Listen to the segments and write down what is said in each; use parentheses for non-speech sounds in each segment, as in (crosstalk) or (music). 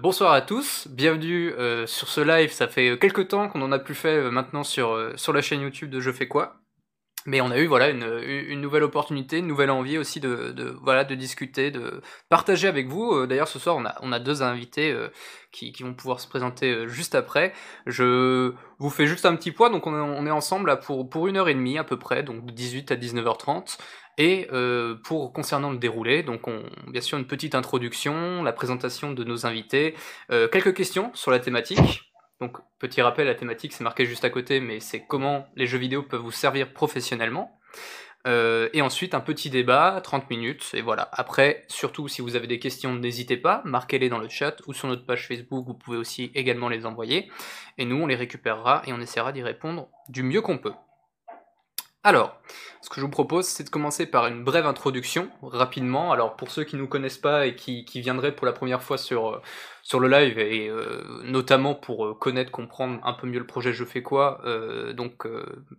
Bonsoir à tous, bienvenue euh, sur ce live. Ça fait quelques temps qu'on en a plus fait euh, maintenant sur, euh, sur la chaîne YouTube de Je fais quoi. Mais on a eu voilà une, une nouvelle opportunité, une nouvelle envie aussi de, de voilà de discuter, de partager avec vous. D'ailleurs ce soir on a, on a deux invités qui, qui, vont pouvoir se présenter juste après. Je vous fais juste un petit point, donc on est, on est ensemble là pour, pour une heure et demie à peu près, donc de 18 à 19h30. Et euh, pour concernant le déroulé, donc on, bien sûr une petite introduction, la présentation de nos invités, euh, quelques questions sur la thématique. Donc petit rappel, la thématique c'est marqué juste à côté, mais c'est comment les jeux vidéo peuvent vous servir professionnellement. Euh, et ensuite un petit débat, 30 minutes, et voilà. Après, surtout si vous avez des questions, n'hésitez pas, marquez-les dans le chat ou sur notre page Facebook, vous pouvez aussi également les envoyer. Et nous, on les récupérera et on essaiera d'y répondre du mieux qu'on peut. Alors, ce que je vous propose, c'est de commencer par une brève introduction, rapidement. Alors, pour ceux qui ne nous connaissent pas et qui, qui viendraient pour la première fois sur, euh, sur le live et euh, notamment pour euh, connaître, comprendre un peu mieux le projet Je fais quoi. Euh, donc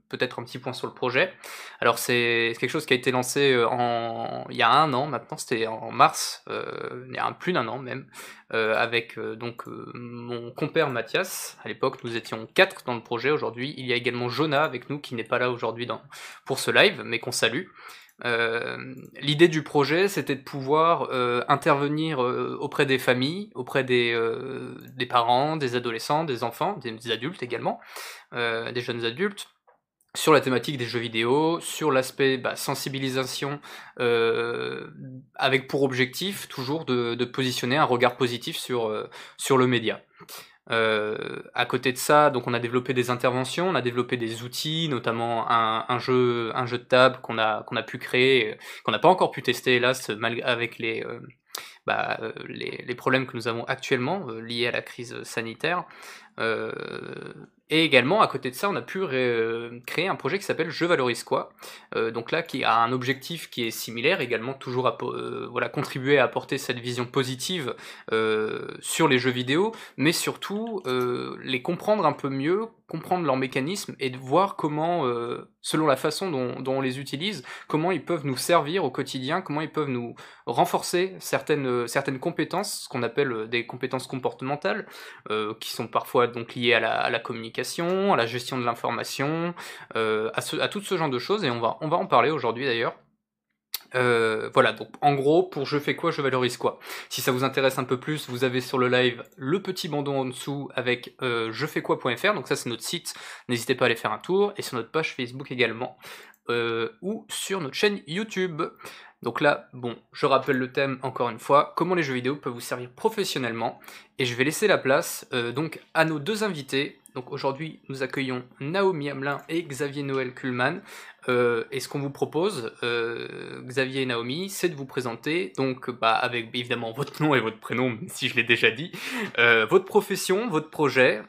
peut-être un petit point sur le projet. Alors c'est quelque chose qui a été lancé en il y a un an maintenant, c'était en mars, il y a plus d'un an même, avec donc mon compère Mathias. À l'époque nous étions quatre dans le projet. Aujourd'hui il y a également Jonah avec nous qui n'est pas là aujourd'hui pour ce live mais qu'on salue. Euh, l'idée du projet, c'était de pouvoir euh, intervenir euh, auprès des familles, auprès des, parents, des adolescents, des enfants, des, adultes également, des jeunes adultes, sur la thématique des jeux vidéo, sur l'aspect bah, sensibilisation, avec pour objectif toujours de, positionner un regard positif sur le média. Euh, à côté de ça, donc on a développé des interventions, on a développé des outils, notamment un, jeu, un jeu de table qu'on a pu créer, qu'on n'a pas encore pu tester hélas, avec euh, bah, euh, les, problèmes que nous avons actuellement liés à la crise sanitaire. Euh, et également, à côté de ça, on a pu créer un projet qui s'appelle Je valorise quoi euh, Donc là, qui a un objectif qui est similaire, également toujours à euh, contribuer à apporter cette vision positive sur les jeux vidéo, mais surtout les comprendre un peu mieux, comprendre leurs mécanismes et de voir comment, selon la façon dont, on les utilise, comment ils peuvent nous servir au quotidien, comment ils peuvent nous renforcer certaines, certaines compétences, ce qu'on appelle des compétences comportementales, qui sont parfois donc lié à la, communication, à la gestion de l'information, euh, à, tout ce genre de choses, et on va en parler aujourd'hui d'ailleurs. Euh, voilà, donc en gros, pour je fais quoi, je valorise quoi. Si ça vous intéresse un peu plus, vous avez sur le live le petit bandeau en dessous avec euh, je fais quoi.fr, donc ça c'est notre site, n'hésitez pas à aller faire un tour, et sur notre page Facebook également, ou sur notre chaîne YouTube. Donc là, bon, je rappelle le thème encore une fois, comment les jeux vidéo peuvent vous servir professionnellement, et je vais laisser la place euh, donc à nos deux invités. Donc aujourd'hui, nous accueillons Naomi Hamelin et Xavier Noël Kuhlmann. Euh, et ce qu'on vous propose, euh, Xavier et Naomi, c'est de vous présenter, donc bah, avec évidemment votre nom et votre prénom, (laughs) si je l'ai déjà dit, votre profession, votre projet,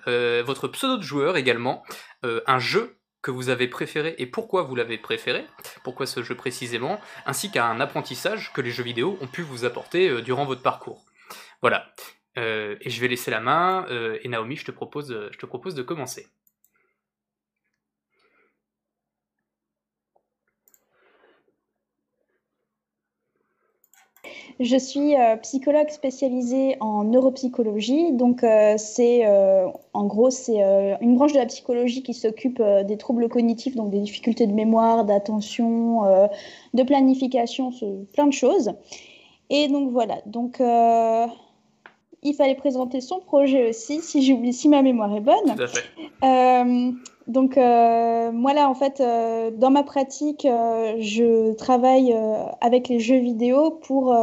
votre pseudo de joueur également, un jeu que vous avez préféré et pourquoi vous l'avez préféré, pourquoi ce jeu précisément, ainsi qu'un apprentissage que les jeux vidéo ont pu vous apporter euh, durant votre parcours. Voilà. Euh, et je vais laisser la main, euh, et Naomi, je te propose, je te propose de commencer. Je suis euh, psychologue spécialisée en neuropsychologie. Donc, euh, c'est euh, en gros, c'est une branche de la psychologie qui s'occupe des troubles cognitifs, donc des difficultés de mémoire, d'attention, de planification, plein de choses. Et donc, voilà. Donc, il fallait présenter son projet aussi, si, j'oublie, si ma mémoire est bonne. Tout à fait. Donc, euh, moi, là, en fait, euh, dans ma pratique, euh, je travaille avec les jeux vidéo pour,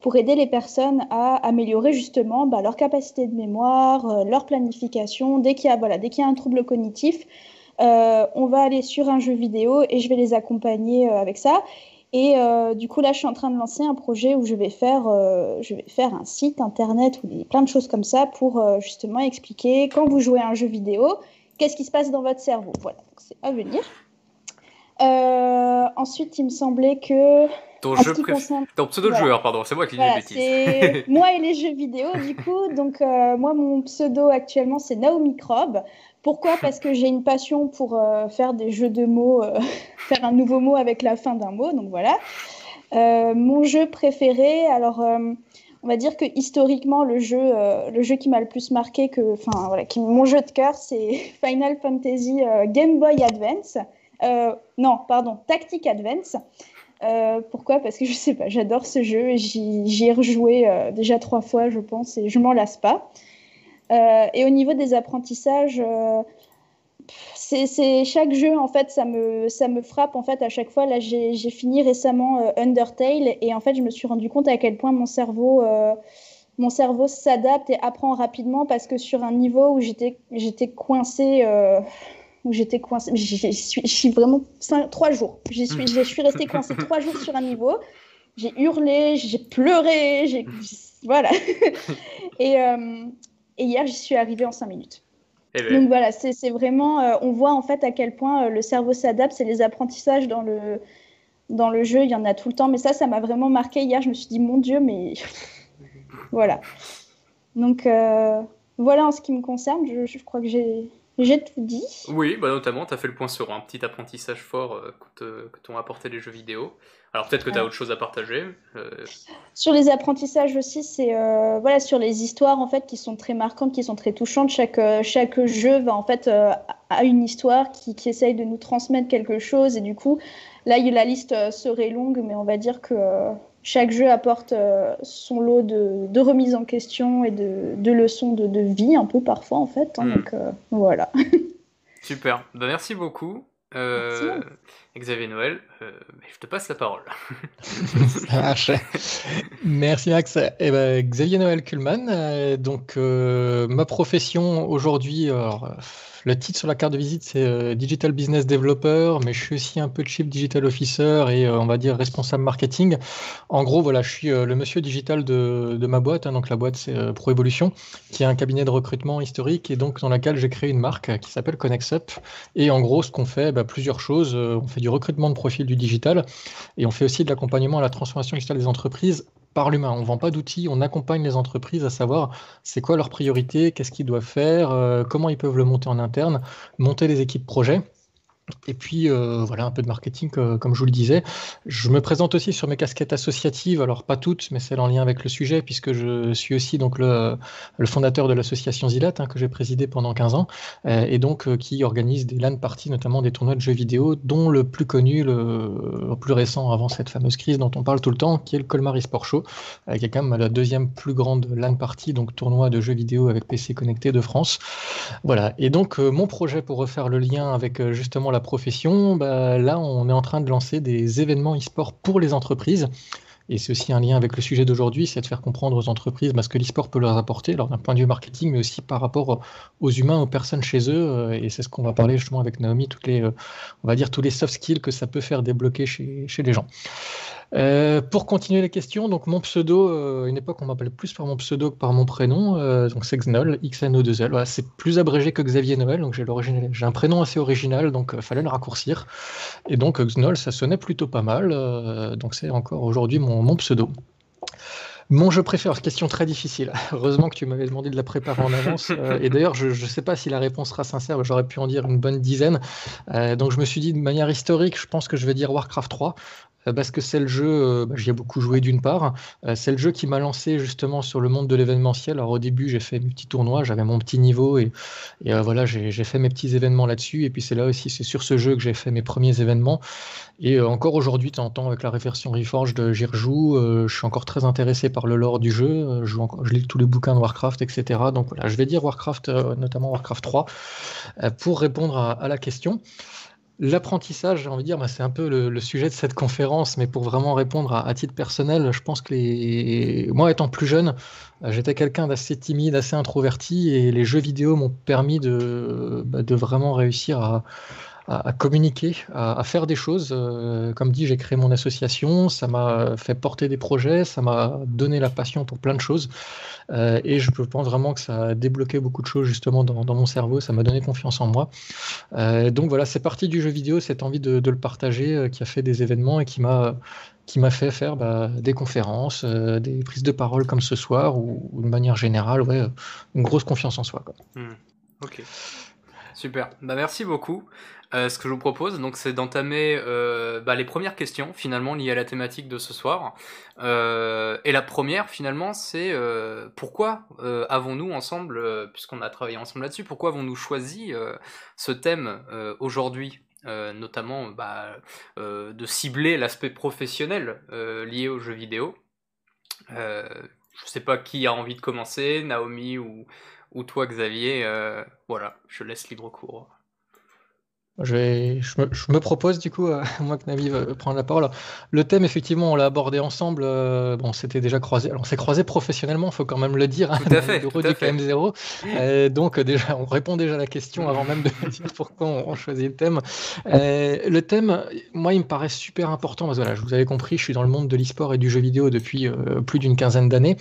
pour aider les personnes à améliorer justement bah, leur capacité de mémoire, leur planification. Dès qu'il y, a, voilà, dès qu'il y a un trouble cognitif, on va aller sur un jeu vidéo et je vais les accompagner avec ça. Et du coup, là, je suis en train de lancer un projet où je vais faire, je vais faire un site internet ou plein de choses comme ça pour justement expliquer quand vous jouez à un jeu vidéo qu'est-ce qui se passe dans votre cerveau. Voilà, c'est à venir. Euh, ensuite, il me semblait que. Ton, jeu Ton pseudo joueur, pardon, c'est moi qui dis des bêtises. moi et les jeux vidéo, du coup. Donc, euh, moi, mon pseudo actuellement, c'est Naomi Crob. Pourquoi? Parce que j'ai une passion pour euh, faire des jeux de mots, (laughs) faire un nouveau mot avec la fin d'un mot. Donc, voilà. mon jeu préféré, alors on va dire que historiquement, le jeu, euh, le jeu qui m'a le plus marqué, que, enfin voilà, qui, mon jeu de cœur, c'est (laughs) Final Fantasy euh, Game Boy Advance. Euh, non, pardon, Tactic Advance. pourquoi? Parce que je sais pas, j'adore ce jeu et j'y ai rejoué déjà trois fois, je pense, et je m'en lasse pas. Et au niveau des apprentissages, c'est chaque jeu en fait ça me ça me frappe en fait à chaque fois. Là j'ai fini récemment euh, Undertale et en fait je me suis rendu compte à quel point mon cerveau euh, mon cerveau s'adapte et apprend rapidement parce que sur un niveau où j'étais j'étais coincée euh, où j'étais coincée je suis vraiment trois jours. Je suis je suis restée coincée trois jours sur un niveau. J'ai hurlé j'ai pleuré voilà. (laughs) Et, et hier j'y suis arrivée en cinq minutes eh ben. Donc voilà, c'est vraiment, euh, on voit en fait à quel point euh, le cerveau s'adapte, c'est les apprentissages dans le, dans le jeu, il y en a tout le temps, mais ça, ça m'a vraiment marqué hier, je me suis dit, mon Dieu, mais (laughs) voilà. Donc euh, voilà en ce qui me concerne, je, je crois que j'ai tout dit. Oui, bah notamment, tu as fait le point sur un petit apprentissage fort que t'ont apporté les jeux vidéo. Alors peut-être que tu as autre chose à partager. Euh. Sur les apprentissages aussi, c'est euh, voilà sur les histoires en fait qui sont très marquantes, qui sont très touchantes. Chaque euh, chaque jeu va en fait a une histoire qui, qui, essaye de nous transmettre quelque chose et du coup là la liste serait longue, mais on va dire que chaque jeu apporte son lot de, de remises en question et de, de leçons de, de, vie un peu parfois en fait. Hein, hmm. Donc voilà. (laughs) Super. Ben, merci beaucoup. Euh, Xavier Noël, euh, je te passe la parole. (laughs) (laughs) Merci Max. Eh ben, Xavier Noël Kuhlmann, euh, donc ma profession aujourd'hui, le titre sur la carte de visite, c'est euh, Digital Business Developer, mais je suis aussi un peu Chief Digital Officer et euh, on va dire responsable marketing. En gros, voilà, je suis euh, le monsieur digital de, ma boîte. Hein. donc la boîte, c'est ProEvolution, qui est un cabinet de recrutement historique et donc dans laquelle j'ai créé une marque qui s'appelle ConnexUp. Et en gros, ce qu'on fait, bah, plusieurs choses. on fait du recrutement de profil du digital et on fait aussi de l'accompagnement à la transformation digitale des entreprises par l'humain. On ne vend pas d'outils, on accompagne les entreprises à savoir c'est quoi leur priorité, qu'est-ce qu'ils doivent faire, euh, comment ils peuvent le monter en interne, monter les équipes projets. Et puis euh, voilà, un peu de marketing, comme je vous le disais. Je me présente aussi sur mes casquettes associatives, alors pas toutes, mais celles en lien avec le sujet, puisque je suis aussi donc le, fondateur de l'association Zilat, hein, que j'ai présidé pendant 15 ans, euh, et donc euh, qui organise des LAN parties, notamment des tournois de jeux vidéo, dont le plus connu, le, plus récent avant cette fameuse crise dont on parle tout le temps, qui est le Colmar Sport Show, qui est quand même la deuxième plus grande LAN party, donc tournoi de jeux vidéo avec PC connecté de France. Voilà, et donc mon projet pour refaire le lien avec justement la profession, bah, là, on est en train de lancer des événements e-sport pour les entreprises. Et c'est aussi un lien avec le sujet d'aujourd'hui, c'est de faire comprendre aux entreprises bah, ce que l'e-sport peut leur apporter, alors d'un point de vue marketing, mais aussi par rapport aux humains, aux personnes chez eux. Euh, et c'est ce qu'on va parler justement avec Naomi, toutes les, euh, on va dire tous les soft skills que ça peut faire débloquer chez, chez les gens. Euh, pour continuer les questions, donc mon pseudo, euh, une époque on m'appelait plus par mon pseudo que par mon prénom, euh, donc c'est Xnol, XNO2L. Voilà, c'est plus abrégé que Xavier Noël, donc j'ai un prénom assez original, donc fallait le raccourcir. Et donc Xnol, ça sonnait plutôt pas mal, donc c'est encore aujourd'hui mon pseudo. Mon jeu préféré, question très difficile. (laughs) Heureusement que tu m'avais demandé de la préparer en avance. (laughs) et d'ailleurs, je ne sais pas si la réponse sera sincère, j'aurais pu en dire une bonne dizaine. donc je me suis dit de manière historique, je pense que je vais dire Warcraft 3. Euh, parce que c'est le jeu, euh, bah, j'y ai beaucoup joué d'une part, euh, c'est le jeu qui m'a lancé justement sur le monde de l'événementiel. Alors au début, j'ai fait mes petits tournois, j'avais mon petit niveau et, voilà, j'ai fait mes petits événements là-dessus. Et puis c'est là aussi, c'est sur ce jeu que j'ai fait mes premiers événements. Et encore aujourd'hui, tu entends avec la réversion Reforged, j'y rejoue. je suis encore très intéressé par le lore du jeu. Je, je, lis tous les bouquins de Warcraft, etc. Donc voilà, je vais dire Warcraft, notamment Warcraft 3, pour répondre à la question. L'apprentissage, j'ai envie de dire, bah, c'est un peu le, sujet de cette conférence, mais pour vraiment répondre à, titre personnel, je pense que moi, étant plus jeune, euh, j'étais quelqu'un d'assez timide, assez introverti, et les jeux vidéo m'ont permis de, bah, de vraiment réussir à, à, communiquer, à, faire des choses. Euh, comme dit, j'ai créé mon association, ça m'a fait porter des projets, ça m'a donné la passion pour plein de choses. Euh, et je pense vraiment que ça a débloqué beaucoup de choses justement dans, mon cerveau, ça m'a donné confiance en moi. Euh, donc voilà, c'est parti du jeu vidéo, cette envie de, le partager qui a fait des événements et qui m'a qui m'a fait faire bah, des conférences, des prises de parole comme ce soir, ou, de manière générale, ouais, une grosse confiance en soi. Hmm. Ok. Super, bah, merci beaucoup. Euh, ce que je vous propose, donc, c'est d'entamer euh, bah, les premières questions finalement liées à la thématique de ce soir. Euh, et la première finalement, c'est pourquoi avons-nous ensemble, puisqu'on a travaillé ensemble là-dessus, pourquoi avons-nous choisi ce thème aujourd'hui notamment bah, de cibler l'aspect professionnel lié aux jeux vidéo. je sais pas qui a envie de commencer, Naomi ou toi Xavier. voilà, je laisse libre cours. Je, vais, je, me, je, me, propose du coup, (laughs) euh, moi que Navi va prendre la parole. Le thème, effectivement, on l'a abordé ensemble. Euh, bon, c'était déjà croisé. Alors, on s'est croisé professionnellement, il faut quand même le dire. Hein, tout à fait. (laughs) Tout à fait. KM0. Euh, donc, déjà, on répond déjà à la question avant même de (laughs) dire pourquoi on, choisit le thème. Euh, le thème, moi, il me paraît super important. Parce que voilà, je vous avais compris, je suis dans le monde de l'e-sport et du jeu vidéo depuis euh, plus d'une quinzaine d'années.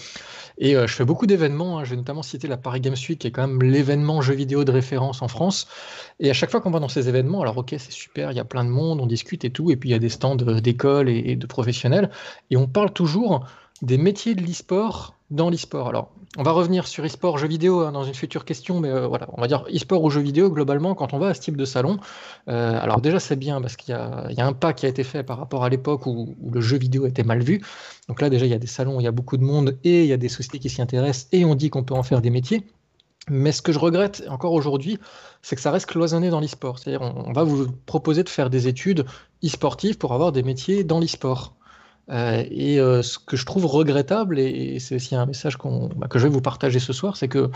Et je fais beaucoup d'événements. Hein. Je vais notamment citer la Paris Games Week, qui est quand même l'événement jeu vidéo de référence en France. Et à chaque fois qu'on va dans ces événements, alors ok, c'est super, il y a plein de monde, on discute et tout, et puis il y a des stands d'écoles et, de professionnels, et on parle toujours des métiers de l'e-sport dans l'e-sport. Alors, on va revenir sur e-sport, jeux vidéo hein, dans une future question, mais euh, voilà, on va dire e-sport ou jeux vidéo, globalement, quand on va à ce type de salon, euh, alors déjà c'est bien parce qu'il y, a un pas qui a été fait par rapport à l'époque où, où, le jeu vidéo était mal vu. Donc là déjà il y a des salons, il y a beaucoup de monde et il y a des sociétés qui s'y intéressent et on dit qu'on peut en faire des métiers. Mais ce que je regrette encore aujourd'hui, c'est que ça reste cloisonné dans l'e-sport. C'est-à-dire, on, va vous proposer de faire des études e-sportives pour avoir des métiers dans l'e-sport. Euh, et euh, ce que je trouve regrettable, et, c'est aussi un message bah, que je vais vous partager ce soir, c'est que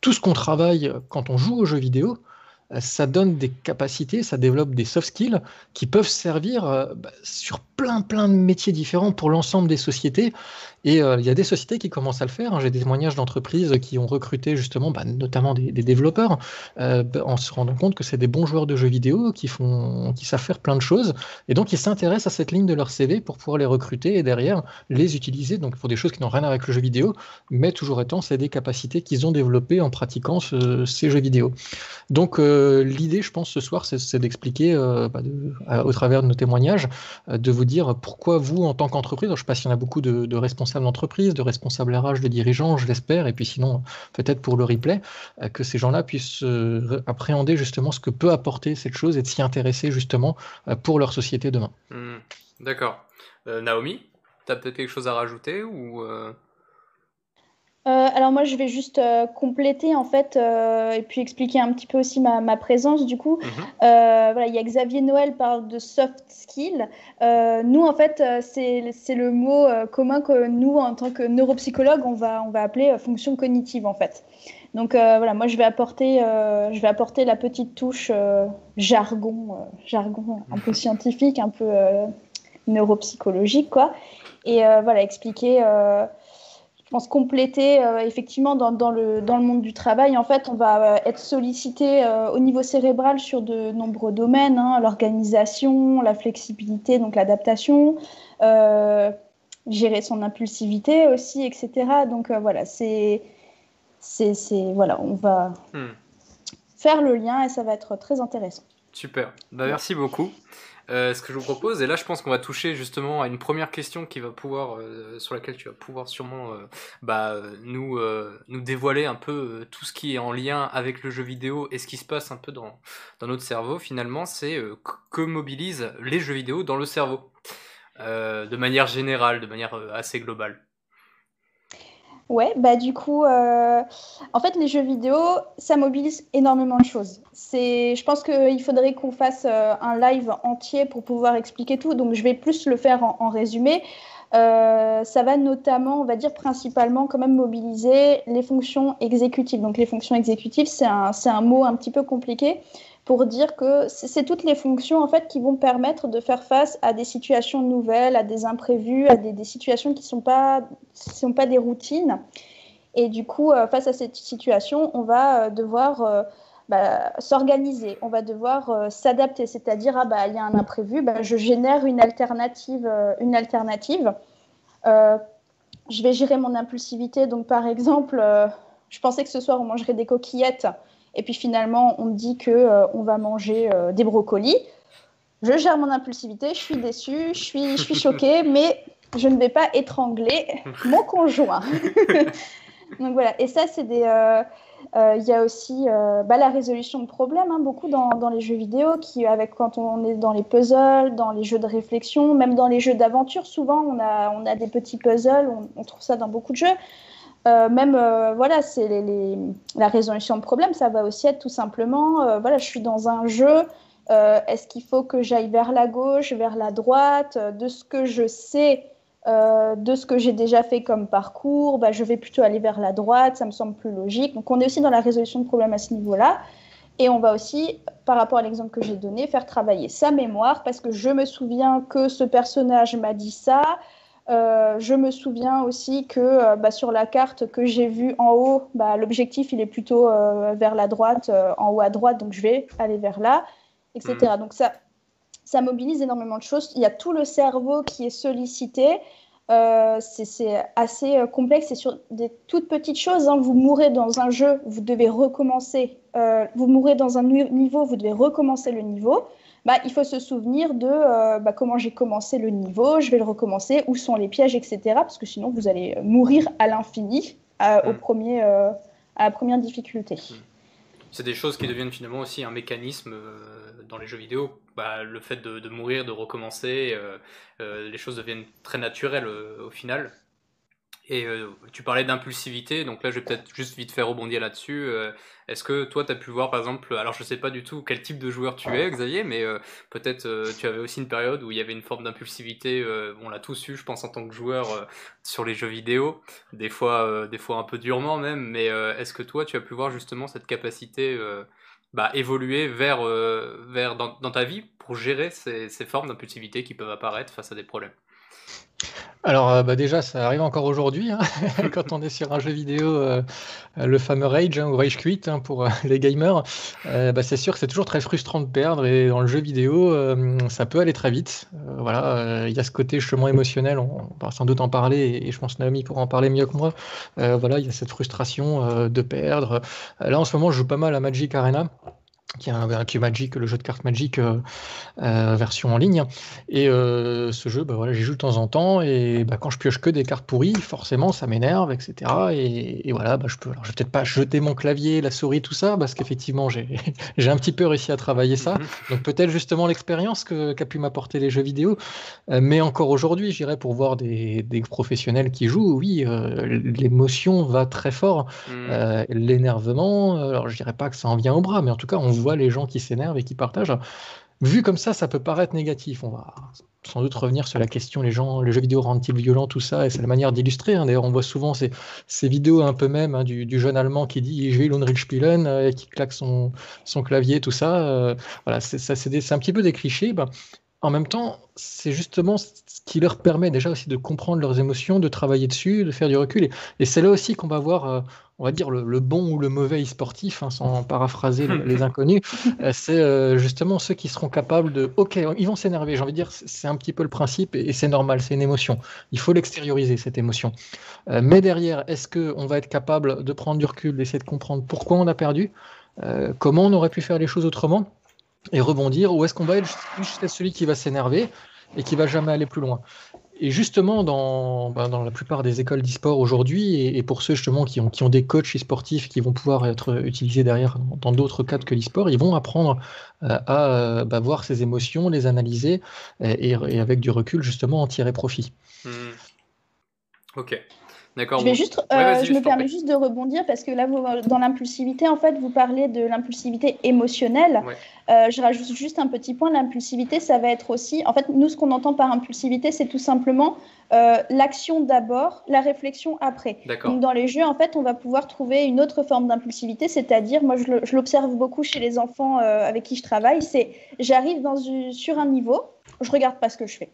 tout ce qu'on travaille quand on joue aux jeux vidéo, ça donne des capacités, ça développe des soft skills qui peuvent servir bah, sur plein plein de métiers différents pour l'ensemble des sociétés. Et euh, il y a des sociétés qui commencent à le faire. Hein. J'ai des témoignages d'entreprises qui ont recruté justement, bah, notamment des, développeurs, euh, en se rendant compte que c'est des bons joueurs de jeux vidéo qui font, qui savent faire plein de choses. Et donc ils s'intéressent à cette ligne de leur CV pour pouvoir les recruter et derrière les utiliser donc pour des choses qui n'ont rien à voir avec le jeu vidéo, mais toujours étant c'est des capacités qu'ils ont développées en pratiquant ces jeux vidéo. Donc euh, l'idée, je pense, ce soir, c'est d'expliquer bah, au travers de nos témoignages, de vous dire pourquoi vous, en tant qu'entreprise, je ne sais pas s'il y en a beaucoup de, responsables d'entreprise, de responsables RH, de dirigeants, je l'espère, et puis sinon, peut-être pour le replay, euh, que ces gens-là puissent euh, appréhender justement ce que peut apporter cette chose et de s'y intéresser justement euh, pour leur société demain. Hmm. D'accord. Naomi, tu as peut-être quelque chose à rajouter ou euh, alors moi, je vais juste euh, compléter en fait euh, et puis expliquer un petit peu aussi ma, présence du coup. Mhm. voilà, il y a Xavier Noël parle de soft skill. nous en fait, c'est le mot commun que nous en tant que neuropsychologue, on va on va appeler fonction cognitive en fait. Donc voilà, moi je vais apporter je vais apporter la petite touche jargon jargon un peu scientifique, un peu neuropsychologique quoi. Et voilà, expliquer je pense, compléter euh, effectivement dans, dans, le, dans le monde du travail. En fait, on va euh, être sollicité euh, au niveau cérébral sur de nombreux domaines, hein, l'organisation, la flexibilité, donc l'adaptation, gérer son impulsivité aussi, etc. Donc voilà, c'est, c'est, voilà, on va hmm. faire le lien et ça va être très intéressant. Super, bah, merci beaucoup. Euh, ce que je vous propose, et là je pense qu'on va toucher justement à une première question qui va pouvoir, euh, sur laquelle tu vas pouvoir sûrement euh, bah, nous, nous dévoiler un peu tout ce qui est en lien avec le jeu vidéo et ce qui se passe un peu dans, dans notre cerveau finalement, c'est que mobilisent les jeux vidéo dans le cerveau, de manière générale, de manière assez globale. Ouais, bah du coup, euh, en fait, les jeux vidéo, ça mobilise énormément de choses. C'est, je pense qu'il faudrait qu'on fasse euh, un live entier pour pouvoir expliquer tout. Donc, je vais plus le faire en, résumé. Euh, ça va notamment, on va dire principalement, quand même mobiliser les fonctions exécutives. Donc, les fonctions exécutives, c'est un, c'est un mot un petit peu compliqué pour dire que c'est toutes les fonctions en fait qui vont permettre de faire face à des situations nouvelles, à des imprévus, à des, situations qui ne sont pas, sont pas des routines. Et du coup, euh, face à cette situation, on va euh, devoir euh, bah, s'organiser, on va devoir s'adapter, c'est-à-dire ah bah il y a un imprévu, bah, je génère une alternative, une alternative. je vais gérer mon impulsivité, donc par exemple, je pensais que ce soir on mangerait des coquillettes et puis finalement on me dit que euh, on va manger euh, des brocolis. Je gère mon impulsivité, je suis déçue, je suis, je suis choquée, (laughs) mais je ne vais pas étrangler (laughs) mon conjoint. (laughs) Donc voilà, et ça c'est des, euh, Il y a aussi bah, la résolution de problèmes, hein, beaucoup dans, dans, les jeux vidéo, qui, avec, quand on est dans les puzzles, dans les jeux de réflexion, même dans les jeux d'aventure, souvent on a, on a des petits puzzles, on, on trouve ça dans beaucoup de jeux. Euh, même, euh, voilà, c'est la résolution de problèmes, ça va aussi être tout simplement, euh, voilà, je suis dans un jeu, est-ce qu'il faut que j'aille vers la gauche, vers la droite, de ce que je sais, de ce que j'ai déjà fait comme parcours, bah, je vais plutôt aller vers la droite, ça me semble plus logique. Donc on est aussi dans la résolution de problèmes à ce niveau-là. Et on va aussi, par rapport à l'exemple que j'ai donné, faire travailler sa mémoire parce que je me souviens que ce personnage m'a dit ça, euh, je me souviens aussi que euh, bah, sur la carte que j'ai vue en haut, bah, l'objectif il est plutôt euh, vers la droite, en haut à droite, donc je vais aller vers là, etc. Mhm. Donc ça, ça mobilise énormément de choses. Il y a tout le cerveau qui est sollicité. c'est assez complexe et sur des toutes petites choses. Hein. Vous mourrez dans un jeu, vous devez recommencer. vous mourrez dans un niveau, vous devez recommencer le niveau. Bah, il faut se souvenir de euh, bah, comment j'ai commencé le niveau, je vais le recommencer, où sont les pièges, etc. Parce que sinon, vous allez mourir à l'infini au mm. premier, euh, à la première difficulté. Mm. C'est des choses qui deviennent finalement aussi un mécanisme euh, dans les jeux vidéo. Bah, le fait de, mourir, de recommencer, les choses deviennent très naturelles au final. Et euh, tu parlais d'impulsivité, donc là je vais peut-être juste vite faire rebondir là-dessus. Euh, est-ce que toi tu as pu voir par exemple, alors je sais pas du tout quel type de joueur tu es Xavier, mais euh, peut-être tu avais aussi une période où il y avait une forme d'impulsivité, on l'a tous eu je pense en tant que joueur sur les jeux vidéo, des fois, des fois un peu durement même, mais est-ce que toi tu as pu voir justement cette capacité bah, évoluer vers, vers dans, ta vie pour gérer ces, ces formes d'impulsivité qui peuvent apparaître face à des problèmes? Alors, euh, bah, déjà, ça arrive encore aujourd'hui, hein, (laughs) (laughs) quand on est sur un jeu vidéo, euh, le fameux rage, hein, ou rage quit, hein, pour euh, les gamers, bah, c'est sûr que c'est toujours très frustrant de perdre et dans le jeu vidéo, ça peut aller très vite. voilà, il y a ce côté justement émotionnel, on va sans doute en parler et je pense que Naomi pourra en parler mieux que moi. voilà, il y a cette frustration, de perdre. là, en ce moment, je joue pas mal à Magic Arena qui est un, qui Magic, le jeu de cartes Magic euh, euh, version en ligne. Et euh, ce jeu, bah voilà, j'y joue de temps en temps. Et bah, quand je pioche que des cartes pourries, forcément, ça m'énerve, etc. Et, voilà, bah, je peux. Alors, je vais peut-être pas jeter mon clavier, la souris, tout ça, parce qu'effectivement, j'ai (laughs) un petit peu réussi à travailler ça. Mhm. Donc peut-être justement l'expérience qu'a pu m'apporter les jeux vidéo. mais encore aujourd'hui, j'irais pour voir des, des, professionnels qui jouent, oui, l'émotion va très fort. Mhm. L'énervement, alors je dirais pas que ça en vient au bras, mais en tout cas, on voit les gens qui s'énervent et qui partagent. Vu comme ça, ça peut paraître négatif. On va sans doute revenir sur la question les gens, les jeux vidéo rendent-ils violents, tout ça, et c'est la manière d'illustrer. Hein. D'ailleurs, on voit souvent ces, vidéos un peu même hein, du, jeune allemand qui dit Je vais l'Unreal Spielen, euh, et qui claque son, clavier, tout ça. Euh, voilà, c'est, un petit peu des clichés. Ben, en même temps, c'est justement ce qui leur permet déjà aussi de comprendre leurs émotions, de travailler dessus, de faire du recul. Et, c'est là aussi qu'on va voir, euh, on va dire, le, bon ou le mauvais sportif, hein, sans (laughs) paraphraser les inconnus. Euh, c'est euh, justement ceux qui seront capables de, ok, ils vont s'énerver. J'ai envie de dire, c'est un petit peu le principe et, c'est normal, c'est une émotion. Il faut l'extérioriser, cette émotion. mais derrière, est-ce qu'on va être capable de prendre du recul, d'essayer de comprendre pourquoi on a perdu Comment on aurait pu faire les choses autrement et rebondir, ou est-ce qu'on va être juste celui qui va s'énerver et qui va jamais aller plus loin? Et justement, dans, ben, dans, la plupart des écoles d'e-sport aujourd'hui, et, pour ceux justement qui ont, qui ont des coachs e-sportifs qui vont pouvoir être utilisés derrière dans d'autres cadres que l'e-sport, ils vont apprendre euh, à ben, voir ces émotions, les analyser et, avec du recul justement en tirer profit. Mmh. Ok. Je, vais juste, euh, je me permets juste de rebondir parce que là, vous, dans l'impulsivité, en fait, vous parlez de l'impulsivité émotionnelle. Euh, je rajoute juste un petit point. L'impulsivité, ça va être aussi, en fait, nous, ce qu'on entend par impulsivité, c'est tout simplement euh, l'action d'abord, la réflexion après. Donc, dans les jeux, en fait, on va pouvoir trouver une autre forme d'impulsivité, c'est-à-dire, moi, je l'observe beaucoup chez les enfants avec qui je travaille, c'est j'arrive sur un niveau, je regarde pas ce que je fais.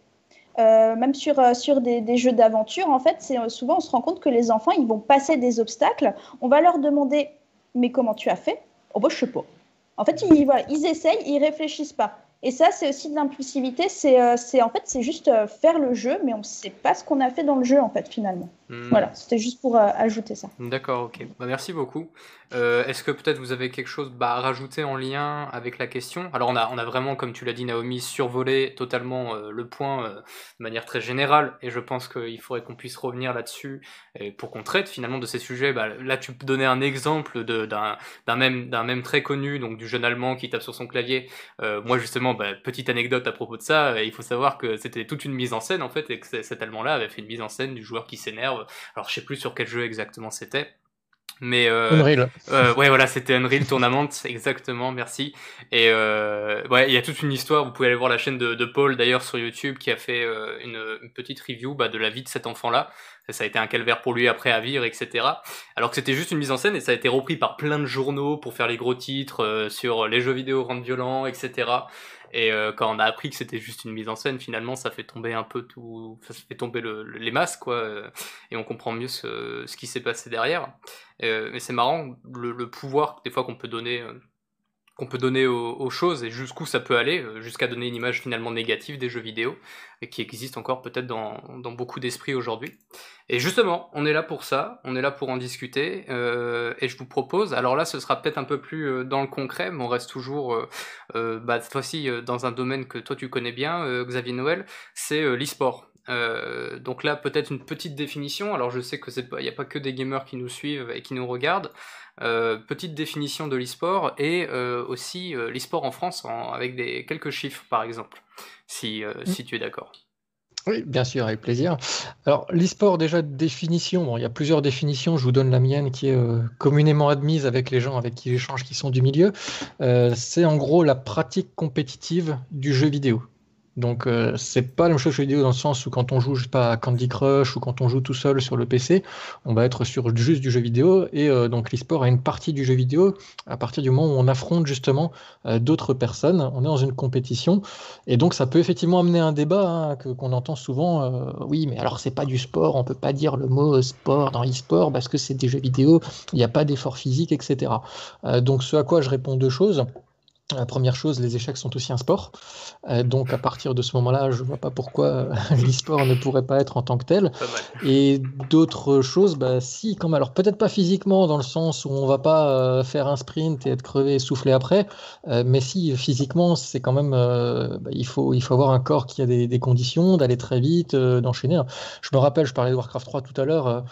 Euh, même sur, euh, sur des, jeux d'aventure, en fait, c'est euh, souvent on se rend compte que les enfants, ils vont passer des obstacles. On va leur demander, mais comment tu as fait? Oh, bah, je sais pas. En fait, ils, voilà, ils essayent, ils réfléchissent pas. Et ça, c'est aussi de l'impulsivité. C'est, euh, c'est en fait, c'est juste euh, faire le jeu, mais on ne sait pas ce qu'on a fait dans le jeu en fait finalement. Hmm. Voilà, c'était juste pour euh, ajouter ça. D'accord, ok. Bah, merci beaucoup. est-ce que peut-être vous avez quelque chose bah, à rajouter en lien avec la question? Alors on a, on a vraiment, comme tu l'as dit Naomi, survolé totalement le point de manière très générale, et je pense qu'il faudrait qu'on puisse revenir là-dessus pour qu'on traite finalement de ces sujets. Bah, là, tu peux donner un exemple d'un, même, d'un même très connu, donc du jeune allemand qui tape sur son clavier. moi justement bah, petite anecdote à propos de ça, euh, il faut savoir que c'était toute une mise en scène en fait, et que cet Allemand-là avait fait une mise en scène du joueur qui s'énerve. Alors je sais plus sur quel jeu exactement c'était. Mais euh, Unreal. Euh, ouais, voilà, c'était Unreal Tournament, (laughs) exactement, merci. Et euh, ouais, il y a toute une histoire. Vous pouvez aller voir la chaîne de, de Paul d'ailleurs sur YouTube qui a fait euh, une, une, petite review bah, de la vie de cet enfant-là. Ça a été un calvaire pour lui après à vivre, etc. Alors que c'était juste une mise en scène et ça a été repris par plein de journaux pour faire les gros titres sur les jeux vidéo rendent violents, etc. Et euh, quand on a appris que c'était juste une mise en scène, finalement, ça fait tomber un peu tout, ça fait tomber le, les masques, quoi, euh, et on comprend mieux ce, qui s'est passé derrière. Euh, mais c'est marrant, le, le, pouvoir des fois qu'on peut donner qu'on peut donner aux, choses et jusqu'où ça peut aller, euh, jusqu'à donner une image finalement négative des jeux vidéo, et qui existe encore peut-être dans, beaucoup d'esprits aujourd'hui. Et justement, on est là pour ça, on est là pour en discuter, euh, et je vous propose, alors là ce sera peut-être un peu plus euh, dans le concret, mais on reste toujours, bah, cette fois-ci, dans un domaine que toi tu connais bien, Xavier Noël, c'est l'e-sport. Donc là, peut-être une petite définition. Alors je sais que c'est il n'y a pas que des gamers qui nous suivent et qui nous regardent. Euh, petite définition de l'e-sport et euh, aussi euh, l'e-sport en France avec des quelques chiffres par exemple, si, mm. si tu es d'accord. Oui, bien sûr, avec plaisir. Alors, l'e-sport, déjà, définition, bon, il y a plusieurs définitions, je vous donne la mienne qui est communément admise avec les gens avec qui j'échange qui sont du milieu. c'est en gros la pratique compétitive du jeu vidéo. Donc euh, c'est pas la même chose que jeu vidéo dans le sens où quand on joue je sais pas à Candy Crush ou quand on joue tout seul sur le PC, on va être sur juste du jeu vidéo et euh, donc l'e-sport a une partie du jeu vidéo à partir du moment où on affronte justement euh, d'autres personnes, on est dans une compétition et donc ça peut effectivement amener un débat hein, que qu'on entend souvent. Oui, mais alors c'est pas du sport, on peut pas dire le mot sport dans l'e-sport parce que c'est des jeux vidéo, il n'y a pas d'effort physique, etc. donc ce à quoi je réponds deux choses. La première chose, les échecs sont aussi un sport. Euh, donc à partir de ce moment-là, je ne vois pas pourquoi euh, (laughs) l'e-sport ne pourrait pas être en tant que tel. Et d'autres choses, bah, si, comme alors peut-être pas physiquement dans le sens où on va pas euh, faire un sprint et être crevé et souffler après, mais si physiquement, c'est quand même, bah, il faut il faut avoir un corps qui a des, des conditions d'aller très vite, d'enchaîner. Je me rappelle, je parlais de Warcraft 3 tout à l'heure.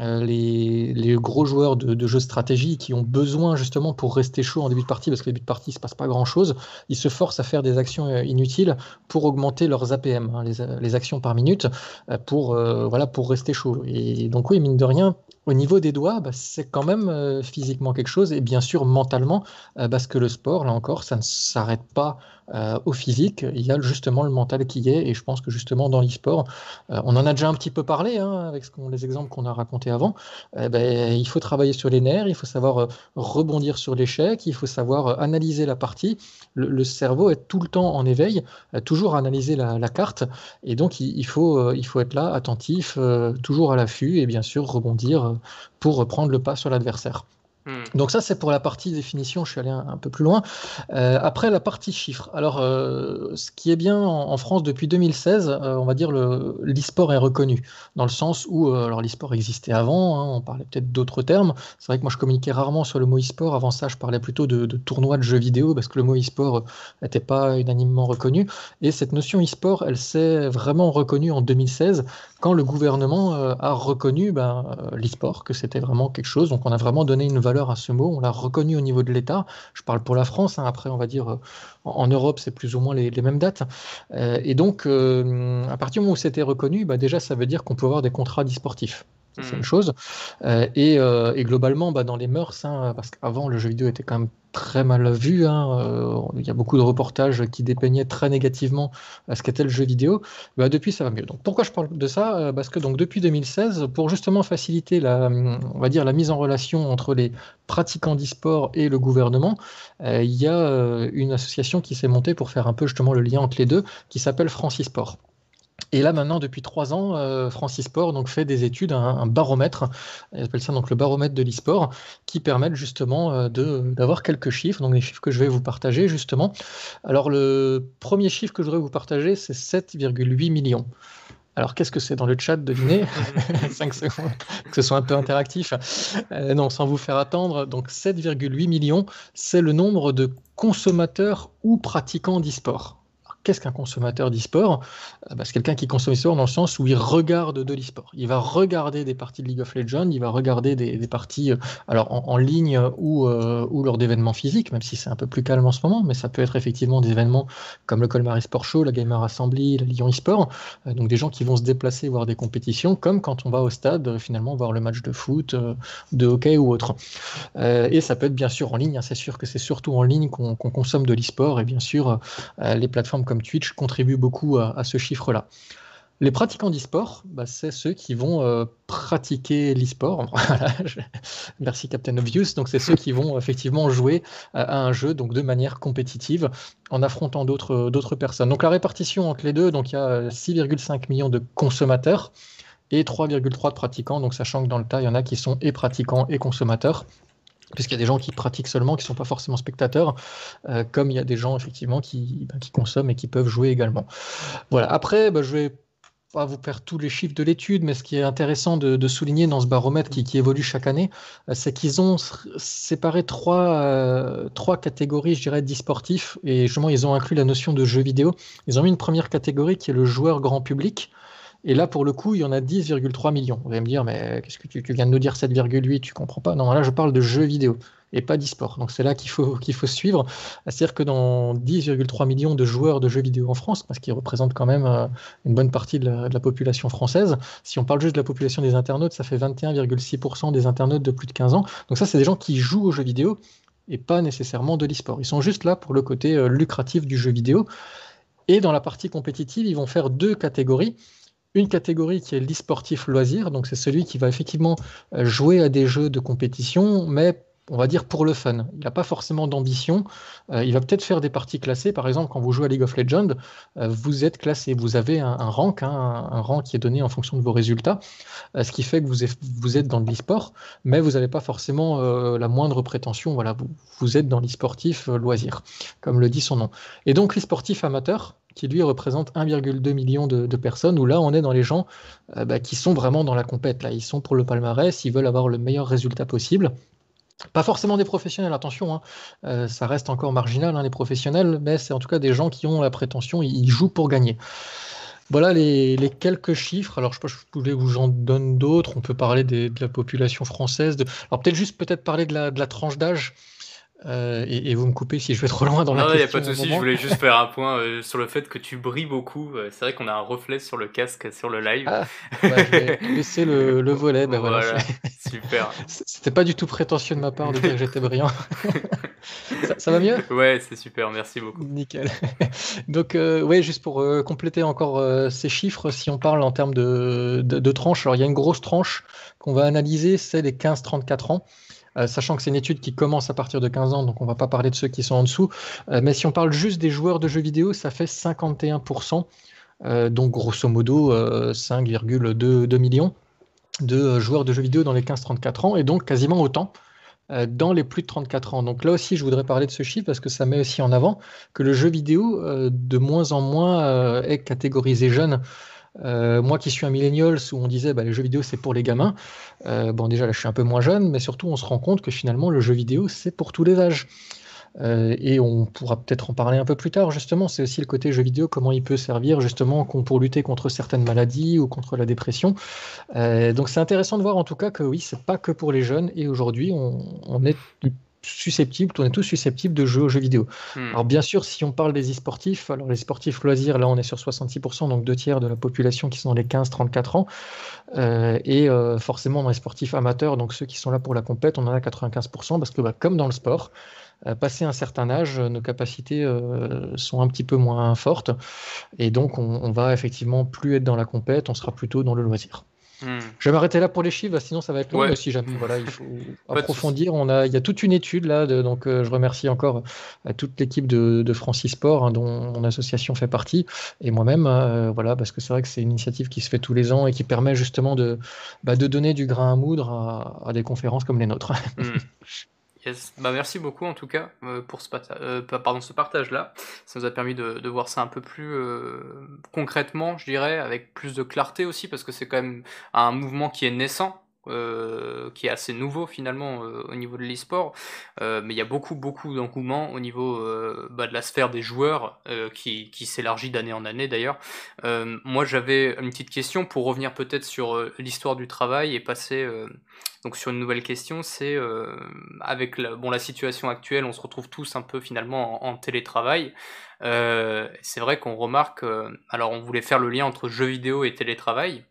Euh, les, gros joueurs de, de, jeux stratégie qui ont besoin justement pour rester chaud en début de partie, parce que début de partie il se passe pas grand chose, ils se forcent à faire des actions euh, inutiles pour augmenter leurs APM, hein, les, les, actions par minute, euh, pour, voilà, pour rester chaud. Et donc oui, mine de rien, au niveau des doigts, bah, c'est quand même physiquement quelque chose, et bien sûr mentalement, parce que le sport, là encore, ça ne s'arrête pas euh, au physique, il y a justement le mental qui est, et je pense que justement dans l'e-sport, euh, on en a déjà un petit peu parlé hein, avec les exemples qu'on a racontés avant, eh ben, il faut travailler sur les nerfs, il faut savoir euh, rebondir sur l'échec, il faut savoir analyser la partie, le, cerveau est tout le temps en éveil, toujours analyser la, carte, et donc il faut être là, attentif, toujours à l'affût, et bien sûr rebondir pour prendre le pas sur l'adversaire. Hmm. Donc ça, c'est pour la partie définition, je suis allé un, peu plus loin. Euh, après, la partie chiffres. Alors, euh, ce qui est bien en, France depuis 2016, euh, on va dire l'e-sport est reconnu, dans le sens où, alors l'e-sport existait avant, hein, on parlait peut-être d'autres termes. C'est vrai que moi, je communiquais rarement sur le mot e-sport. Avant ça, je parlais plutôt de, de tournois de jeux vidéo, parce que le mot e-sport n'était pas unanimement reconnu. Et cette notion e-sport, elle s'est vraiment reconnue en 2016, quand le gouvernement a reconnu ben, l'e-sport, que c'était vraiment quelque chose. Donc, on a vraiment donné une valeur à ce mot, on l'a reconnu au niveau de l'État. Je parle pour la France, hein. après on va dire euh, en, Europe c'est plus ou moins les, mêmes dates. Euh, et donc euh, à partir du moment où c'était reconnu, bah, déjà ça veut dire qu'on peut avoir des contrats d'e-sportifs. C'est une hmm. chose. et, globalement, bah, dans les mœurs, hein, parce qu'avant le jeu vidéo était quand même très mal vu. Hein. Euh, il y a beaucoup de reportages qui dépeignaient très négativement ce qu'était le jeu vidéo. Bah, depuis, ça va mieux. Donc, pourquoi je parle de ça? Euh, Parce que donc, depuis 2016, pour justement faciliter la, on va dire, la mise en relation entre les pratiquants d'e-sport et le gouvernement, euh, il y a une association qui s'est montée pour faire un peu justement le lien entre les deux, qui s'appelle France e-sport. Et là maintenant, depuis trois ans, euh, Francis Sport donc fait des études, un, baromètre, ils appellent ça donc le baromètre de l'e-sport, qui permettent justement euh, d'avoir quelques chiffres, donc des chiffres que je vais vous partager justement. Alors le premier chiffre que je voudrais vous partager, c'est 7,8 millions. Alors, qu'est-ce que c'est dans le chat Devinez? (laughs) 5 secondes, que ce soit un peu interactif. Euh, non, sans vous faire attendre. Donc, 7,8 millions, c'est le nombre de consommateurs ou pratiquants d'e-sport qu'est-ce qu'un consommateur d'e-sport? Euh, bah, C'est quelqu'un qui consomme l'e-sport dans le sens où il regarde de l'e-sport. Il va regarder des parties de League of Legends, il va regarder des, parties euh, alors en, ligne ou, euh, ou lors d'événements physiques, même si c'est un peu plus calme en ce moment, mais ça peut être effectivement des événements comme le Colmar Sport Show, la Gamer Assembly, la Lyon e-sport, donc des gens qui vont se déplacer voir des compétitions, comme quand on va au stade finalement voir le match de foot, de hockey ou autre. et ça peut être bien sûr en ligne, hein, c'est sûr que c'est surtout en ligne qu'on consomme de l'e-sport, et bien sûr les plateformes comme Twitch contribue beaucoup à, ce chiffre-là. Les pratiquants d'e-sport, bah, c'est ceux qui vont euh, pratiquer l'e-sport. (laughs) Merci Captain Obvious. Donc, c'est ceux qui vont effectivement jouer à un jeu donc de manière compétitive en affrontant d'autres personnes. Donc, la répartition entre les deux, il y a 6,5 millions de consommateurs et 3,3 de pratiquants. Donc, sachant que dans le tas, il y en a qui sont et pratiquants et consommateurs puisqu'il y a des gens qui pratiquent seulement, qui ne sont pas forcément spectateurs, euh, comme il y a des gens effectivement qui, ben, qui, consomment et qui peuvent jouer également. Voilà. Après, ben, je vais pas vous faire tous les chiffres de l'étude, mais ce qui est intéressant de, souligner dans ce baromètre qui, évolue chaque année, euh, c'est qu'ils ont séparé trois, euh, trois catégories, je dirais, d'e-sportifs, et justement, ils ont inclus la notion de jeu vidéo. Ils ont mis une première catégorie qui est le joueur grand public, et là, pour le coup, il y en a 10,3 millions. Vous allez me dire, mais qu'est-ce que tu, viens de nous dire 7,8 Tu comprends pas? Non, là, je parle de jeux vidéo et pas d'e-sport. Donc c'est là qu'il faut, qu'il faut suivre. C'est-à-dire que dans 10,3 millions de joueurs de jeux vidéo en France, ce qui représente quand même euh, une bonne partie de la, population française, si on parle juste de la population des internautes, ça fait 21,6% des internautes de plus de 15 ans. Donc ça, c'est des gens qui jouent aux jeux vidéo et pas nécessairement de l'e-sport. Ils sont juste là pour le côté euh, lucratif du jeu vidéo. Et dans la partie compétitive, ils vont faire deux catégories une catégorie qui est l'e-sportif loisir, donc c'est celui qui va effectivement euh, jouer à des jeux de compétition, mais on va dire pour le fun. Il n'a pas forcément d'ambition. Euh, il va peut-être faire des parties classées. Par exemple, quand vous jouez à League of Legends, euh, vous êtes classé. Vous avez un, rank, hein, un, rang qui est donné en fonction de vos résultats, ce qui fait que vous êtes, dans l'e-sport, mais vous n'avez pas forcément la moindre prétention. Voilà, vous, vous êtes dans l'e-sportif loisir, comme le dit son nom. Et donc l'e-sportif amateur, qui lui représente 1,2 million de, personnes, où là on est dans les gens euh, bah, qui sont vraiment dans la compète, là ils sont pour le palmarès, ils veulent avoir le meilleur résultat possible. Pas forcément des professionnels, attention, hein. euh, ça reste encore marginal, hein, les professionnels, mais c'est en tout cas des gens qui ont la prétention, ils jouent pour gagner. Voilà les, quelques chiffres. Alors, je, je voulais vous en donner d'autres. On peut parler de la population française. Alors, peut-être juste peut-être parler de la tranche d'âge. Euh, et, vous me coupez si je vais trop loin dans la question. Non, il n'y a pas de souci, je voulais juste faire un (laughs) point euh, sur le fait que tu brilles beaucoup. Euh, c'est vrai qu'on a un reflet sur le casque sur le live. Ah, bah, je vais (laughs) laisser le, le volet. Bah, voilà, super. (laughs) C'était pas du tout prétentieux de ma part de dire que j'étais brillant. ça, va mieux? Ouais, c'est super, merci beaucoup. Nickel. Donc, ouais, juste pour compléter encore ces chiffres, si on parle en termes de, de, de tranches, alors il y a une grosse tranche qu'on va analyser, c'est les 15-34 ans. Euh, sachant que c'est une étude qui commence à partir de 15 ans, donc on ne va pas parler de ceux qui sont en dessous. Euh, mais si on parle juste des joueurs de jeux vidéo, ça fait 51%, euh, donc grosso modo 5,2 millions de joueurs de jeux vidéo dans les 15-34 ans, et donc quasiment autant dans les plus de 34 ans. Donc là aussi, je voudrais parler de ce chiffre parce que ça met aussi en avant que le jeu vidéo, de moins en moins, est catégorisé jeune. Euh, moi qui suis un millennial, où on disait bah, les jeux vidéo c'est pour les gamins, euh, bon déjà là je suis un peu moins jeune, mais surtout on se rend compte que finalement le jeu vidéo c'est pour tous les âges. Euh, et on pourra peut-être en parler un peu plus tard justement, c'est aussi le côté jeu vidéo, comment il peut servir justement pour lutter contre certaines maladies ou contre la dépression. donc c'est intéressant de voir en tout cas que oui, c'est pas que pour les jeunes, et aujourd'hui on, on est susceptibles, on est tous susceptibles de jouer aux jeux vidéo. Hmm. Alors bien sûr, si on parle des e-sportifs, alors les sportifs loisirs, là on est sur 66%, donc deux tiers de la population qui sont dans les 15-34 ans, euh, et euh, forcément dans les sportifs amateurs, donc ceux qui sont là pour la compète, on en a 95%, parce que bah, comme dans le sport, euh, passé un certain âge, nos capacités sont un petit peu moins fortes, et donc on, on va effectivement plus être dans la compète, on sera plutôt dans le loisir. Hmm. Je vais m'arrêter là pour les chiffres, sinon ça va être long. Mais si jamais voilà, il faut approfondir, on a, il y a toute une étude là, donc euh, je remercie encore à toute l'équipe de, de, Francis Sport, hein, dont mon association fait partie, et moi-même, euh, voilà, parce que c'est vrai que c'est une initiative qui se fait tous les ans et qui permet justement de, bah, de donner du grain à moudre à, des conférences comme les nôtres. Hmm. (laughs) Bah, merci beaucoup en tout cas euh, pour ce, euh, ce partage-là. Ça nous a permis de, voir ça un peu plus euh, concrètement, je dirais, avec plus de clarté aussi, parce que c'est quand même un mouvement qui est naissant. Qui est assez nouveau finalement au niveau de l'e-sport, mais il y a beaucoup beaucoup d'engouement au niveau bah, de la sphère des joueurs qui, s'élargit d'année en année d'ailleurs. moi j'avais une petite question pour revenir peut-être sur l'histoire du travail et passer donc sur une nouvelle question, c'est euh, avec la, bon, la situation actuelle, on se retrouve tous un peu finalement en, télétravail. Euh, c'est vrai qu'on remarque, euh, alors on voulait faire le lien entre jeux vidéo et télétravail.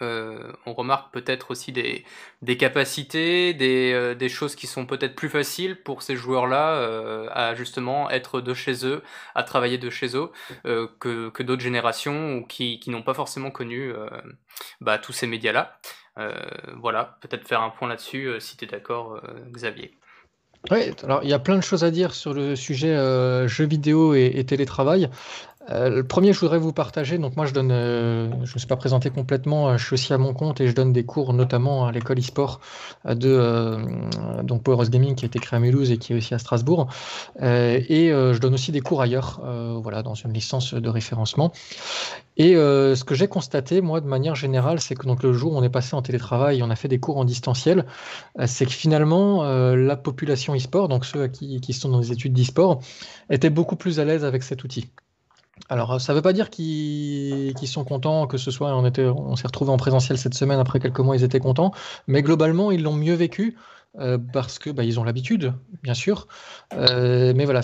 On remarque peut-être aussi des, des capacités, des, des, choses qui sont peut-être plus faciles pour ces joueurs-là à justement être de chez eux, à travailler de chez eux, que, que d'autres générations ou qui, qui n'ont pas forcément connu bah, tous ces médias-là. Euh, voilà, peut-être faire un point là-dessus euh, si tu es d'accord, euh, Xavier. Oui, alors il y a plein de choses à dire sur le sujet jeux vidéo et télétravail. Euh, le premier, je voudrais vous partager. Donc, moi, je donne, euh, je ne me suis pas présenté complètement. Euh, je suis aussi à mon compte et je donne des cours, notamment à l'école e-sport de donc Power Gaming qui a été créé à Mulhouse et qui est aussi à Strasbourg. et je donne aussi des cours ailleurs, voilà, dans une licence de référencement. Et ce que j'ai constaté, moi, de manière générale, c'est que donc le jour où on est passé en télétravail, on a fait des cours en distanciel, c'est que finalement, la population e-sport, donc ceux qui, qui sont dans les études d'e-sport, était beaucoup plus à l'aise avec cet outil. Alors, ça ne veut pas dire qu'ils sont contents, que ce soit, on s'est retrouvé en présentiel cette semaine, après quelques mois, ils étaient contents, mais globalement, ils l'ont mieux vécu. Euh, parce que bah, ils ont l'habitude, bien sûr. Euh, mais voilà,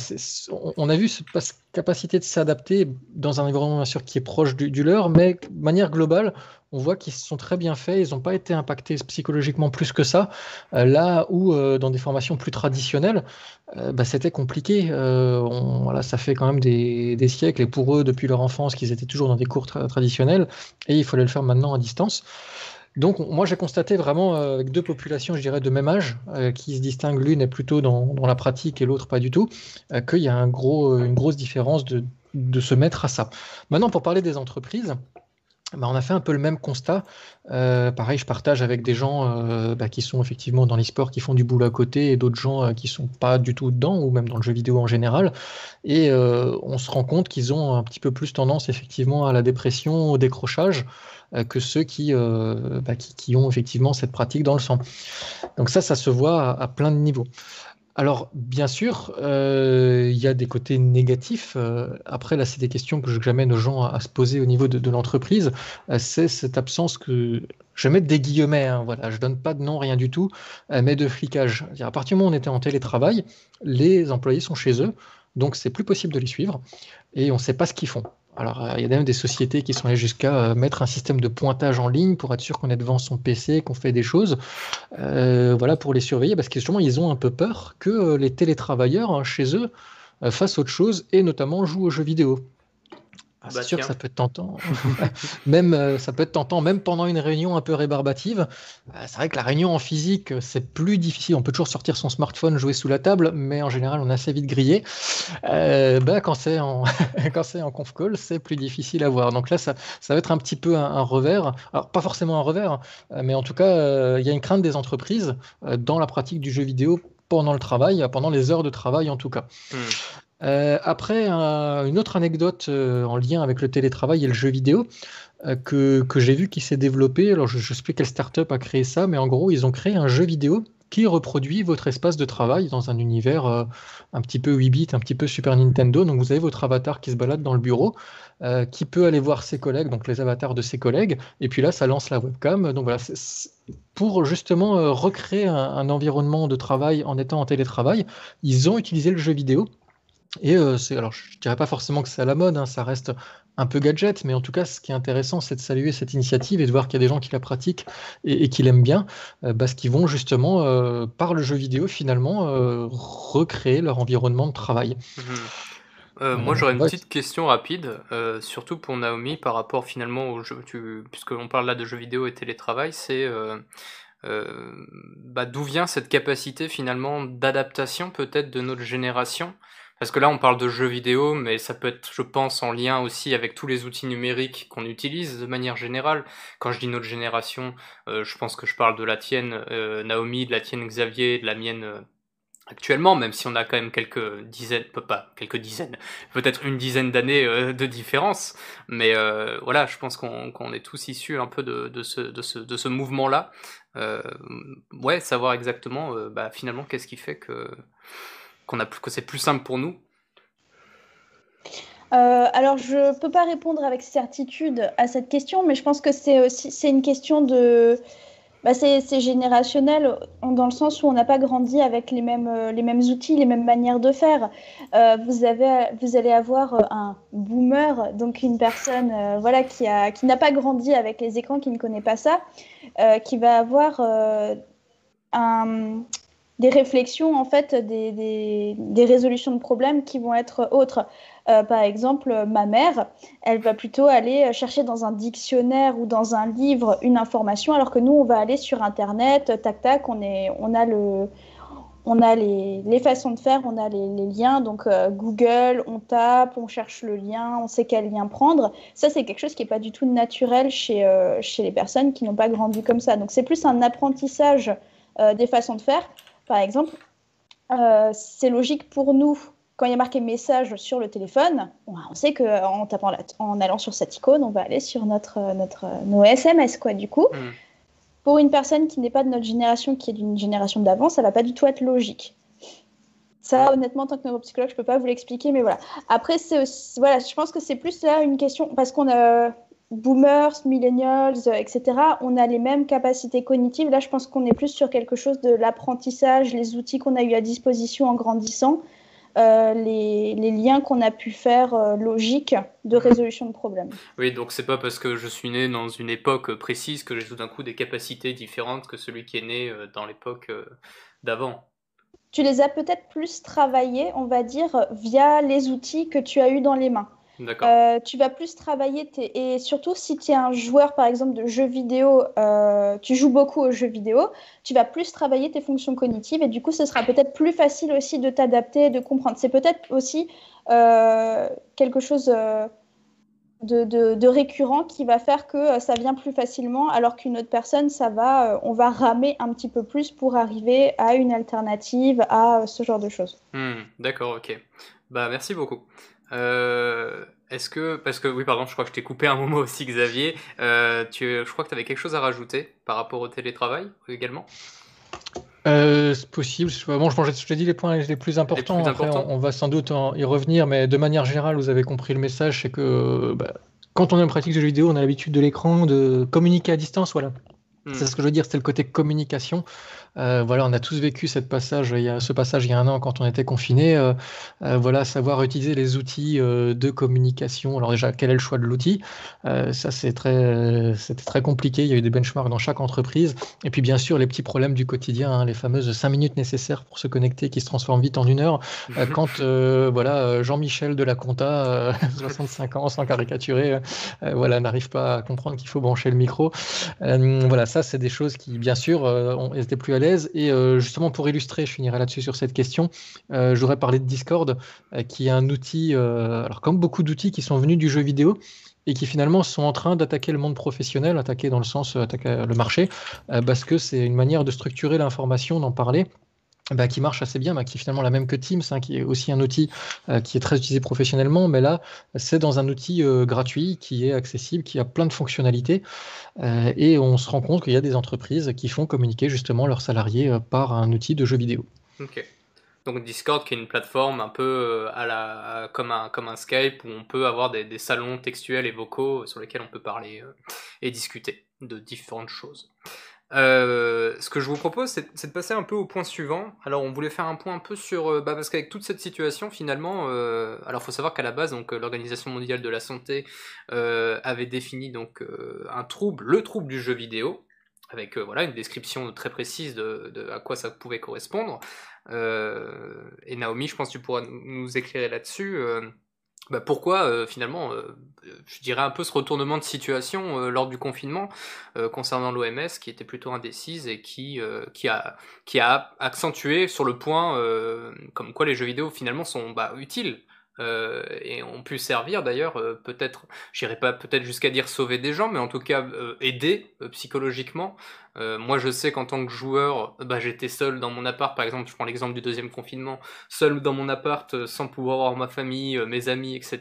on a vu cette capacité de s'adapter dans un environnement bien sûr qui est proche du, leur, mais de manière globale, on voit qu'ils sont très bien faits, ils n'ont pas été impactés psychologiquement plus que ça, euh, là où dans des formations plus traditionnelles, bah, c'était compliqué. voilà, ça fait quand même des, siècles, et pour eux, depuis leur enfance, qu'ils étaient toujours dans des cours traditionnels, et il fallait le faire maintenant à distance. Donc, moi, j'ai constaté vraiment euh, avec deux populations, je dirais, de même âge, euh, qui se distinguent. L'une est plutôt dans, la pratique et l'autre pas du tout, euh, qu'il y a une grosse différence de, se mettre à ça. Maintenant, pour parler des entreprises, bah, on a fait un peu le même constat. pareil, je partage avec des gens bah, qui sont effectivement dans l'e-sport, qui font du boulot à côté, et d'autres gens qui sont pas du tout dedans, ou même dans le jeu vidéo en général. Et on se rend compte qu'ils ont un petit peu plus tendance effectivement à la dépression, au décrochage. Euh, que ceux euh, bah, qui, ont effectivement cette pratique dans le sang. Donc ça, ça se voit à, plein de niveaux. Alors, bien sûr, euh, il y a des côtés négatifs. après, là, c'est des questions que j'amène aux gens à, se poser au niveau de, l'entreprise. c'est cette absence que je mets des guillemets, hein, voilà, je donne pas de nom, rien du tout, mais de flicage. À partir du moment où on était en télétravail, les employés sont chez eux, donc c'est plus possible de les suivre et on ne sait pas ce qu'ils font. Alors, euh, il y a même des sociétés qui sont allées jusqu'à euh, mettre un système de pointage en ligne pour être sûr qu'on est devant son PC, qu'on fait des choses, euh, voilà, pour les surveiller, parce que justement, ils ont un peu peur que les télétravailleurs hein, chez eux fassent autre chose et notamment jouent aux jeux vidéo. Ah, c'est bah, sûr que ça peut être tentant. (laughs) même, euh, ça peut être tentant, même pendant une réunion un peu rébarbative. Euh, c'est vrai que la réunion en physique, c'est plus difficile. On peut toujours sortir son smartphone, jouer sous la table, mais en général, on a assez vite grillé. Euh, bah, quand c'est en, (laughs) quand c'est en conf call, c'est plus difficile à voir. Donc là, ça, ça va être un petit peu un, revers. Alors, pas forcément un revers, mais en tout cas, il y a une crainte des entreprises dans la pratique du jeu vidéo pendant le travail, pendant les heures de travail en tout cas. Hmm. Euh, après, une autre anecdote euh, en lien avec le télétravail et le jeu vidéo euh, que, que j'ai vu qui s'est développé. Alors, je ne sais plus quelle startup a créé ça, mais en gros, ils ont créé un jeu vidéo qui reproduit votre espace de travail dans un univers un petit peu 8 bits, un petit peu Super Nintendo. Donc, vous avez votre avatar qui se balade dans le bureau, qui peut aller voir ses collègues, donc les avatars de ses collègues, et puis là, ça lance la webcam. Donc voilà, pour justement recréer un, un environnement de travail en étant en télétravail, ils ont utilisé le jeu vidéo et euh, c'est, alors je dirais pas forcément que c'est à la mode, hein, ça reste un peu gadget, mais en tout cas, ce qui est intéressant, c'est de saluer cette initiative et de voir qu'il y a des gens qui la pratiquent et, qui l'aiment bien, euh, parce qu'ils vont justement, euh, par le jeu vidéo, finalement, recréer leur environnement de travail. Mmh Euh, moi, j'aurais une petite question rapide, surtout pour Naomi, par rapport finalement au jeu, puisqu'on parle là de jeux vidéo et télétravail, c'est bah, d'où vient cette capacité finalement d'adaptation peut-être de notre génération Parce que là, on parle de jeux vidéo, mais ça peut être, je pense, en lien aussi avec tous les outils numériques qu'on utilise de manière générale. Quand je dis notre génération, je pense que je parle de la tienne, Naomi, de la tienne, Xavier, de la mienne actuellement, même si on a quand même quelques dizaines, pas quelques dizaines, peut-être une dizaine d'années euh, de différence, mais euh, voilà, je pense qu'on est tous issus un peu de, ce, de ce, mouvement-là. Euh, ouais, savoir exactement, bah, finalement, qu'est-ce qui fait que que c'est plus simple pour nous. alors, je peux pas répondre avec certitude à cette question, mais je pense que c'est aussi c'est une question de bah c'est générationnel dans le sens où on n'a pas grandi avec les mêmes, euh, les mêmes outils, les mêmes manières de faire. Euh, vous, avez, vous allez avoir euh, un boomer, donc une personne voilà, qui n'a qui pas grandi avec les écrans, qui ne connaît pas ça, qui va avoir un, des réflexions, en fait, des, des, résolutions de problèmes qui vont être autres. Euh, par exemple, ma mère, elle va plutôt aller chercher dans un dictionnaire ou dans un livre une information, alors que nous, on va aller sur Internet, tac, tac, on, est, on a, le, on a les, les façons de faire, on a les, les liens, donc euh, Google, on tape, on cherche le lien, on sait quel lien prendre. Ça, c'est quelque chose qui n'est pas du tout naturel chez, euh, chez les personnes qui n'ont pas grandi comme ça. Donc, c'est plus un apprentissage des façons de faire. Par exemple, c'est logique pour nous quand il y a marqué message sur le téléphone, on sait qu'en tapant en allant sur cette icône, on va aller sur notre, notre, nos SMS. Quoi. Du coup, mm. pour une personne qui n'est pas de notre génération, qui est d'une génération d'avant, ça va pas du tout être logique. Ça, honnêtement, en tant que neuropsychologue, je peux pas vous l'expliquer, mais voilà. Après, c'est voilà, je pense que c'est plus là une question parce qu'on a boomers, millennials, etc. On a les mêmes capacités cognitives. Là, je pense qu'on est plus sur quelque chose de l'apprentissage, les outils qu'on a eu à disposition en grandissant. Euh, les, liens qu'on a pu faire euh, logiques de mhm. résolution de problèmes. Oui, donc c'est pas parce que je suis né dans une époque précise que j'ai tout d'un coup des capacités différentes que celui qui est né euh, dans l'époque d'avant. Tu les as peut-être plus travaillées, on va dire, via les outils que tu as eu dans les mains. Euh, tu vas plus travailler, et surtout si tu es un joueur par exemple de jeux vidéo, euh, tu joues beaucoup aux jeux vidéo, tu vas plus travailler tes fonctions cognitives et du coup ce sera peut-être plus facile aussi de t'adapter, de comprendre. C'est peut-être aussi euh, quelque chose de, récurrent qui va faire que ça vient plus facilement alors qu'une autre personne, ça va, on va ramer un petit peu plus pour arriver à une alternative, à ce genre de choses. Hmm, d'accord, ok. Bah merci beaucoup. Euh, est-ce que, parce que oui, pardon, je crois que je t'ai coupé un moment (laughs) aussi, Xavier. Euh, tu, je crois que tu avais quelque chose à rajouter par rapport au télétravail également? Euh, c'est possible. Bon, je, je te dis les points les plus importants. Après, On, va sans doute y revenir, mais de manière générale, vous avez compris le message, c'est que bah, quand on est en pratique de jeux vidéo, on a l'habitude de l'écran, de communiquer à distance, voilà. Hmm. C'est ce que je veux dire, c'est le côté communication. Euh, voilà, on a tous vécu cette passage, il y a, ce passage il y a un an quand on était confiné. Euh, euh, voilà, savoir utiliser les outils de communication. Alors déjà, quel est le choix de l'outil? Ça, c'est très, c'était très compliqué. Il y a eu des benchmarks dans chaque entreprise. Et puis bien sûr, les petits problèmes du quotidien, hein, les fameuses 5 minutes nécessaires pour se connecter qui se transforment vite en une heure. (laughs) Quand voilà, Jean-Michel de la Compta, 65 (laughs) ans, sans caricaturer, voilà, n'arrive pas à comprendre qu'il faut brancher le micro. voilà, ça, c'est des choses qui, bien sûr, ont été plus à l'aise. Et euh, justement, pour illustrer, je finirai là-dessus sur cette question, euh, j'aurais parlé de Discord, euh, qui est un outil, alors comme beaucoup d'outils qui sont venus du jeu vidéo, et qui finalement sont en train d'attaquer le monde professionnel, attaquer dans le sens, attaquer le marché, parce que c'est une manière de structurer l'information, d'en parler. Bah, qui marche assez bien, bah, qui est finalement la même que Teams, hein, qui est aussi un outil qui est très utilisé professionnellement, mais là, c'est dans un outil gratuit qui est accessible, qui a plein de fonctionnalités. Euh, et on se rend compte qu'il y a des entreprises qui font communiquer justement leurs salariés euh, par un outil de jeu vidéo. Donc Discord qui est une plateforme un peu euh, à la, comme, un, comme un Skype où on peut avoir des, des salons textuels et vocaux sur lesquels on peut parler et discuter de différentes choses. Euh, ce que je vous propose, c'est de passer un peu au point suivant. Alors, on voulait faire un point un peu sur, euh, bah, parce qu'avec toute cette situation, finalement, euh, alors faut savoir qu'à la base, donc l'Organisation mondiale de la santé avait défini donc un trouble, le trouble du jeu vidéo, avec voilà une description très précise de, de, à quoi ça pouvait correspondre. et Naomi, je pense que tu pourras nous éclairer là-dessus. Bah pourquoi finalement, je dirais un peu ce retournement de situation lors du confinement concernant l'OMS qui était plutôt indécise et qui, qui, a, qui a accentué sur le point comme quoi les jeux vidéo finalement sont bah, utiles euh, et ont pu servir d'ailleurs, euh, peut-être, j'irai pas peut-être jusqu'à dire sauver des gens, mais en tout cas euh, aider psychologiquement. moi, je sais qu'en tant que joueur, bah, j'étais seul dans mon appart, par exemple, je prends l'exemple du deuxième confinement, seul dans mon appart, sans pouvoir voir ma famille, mes amis, etc.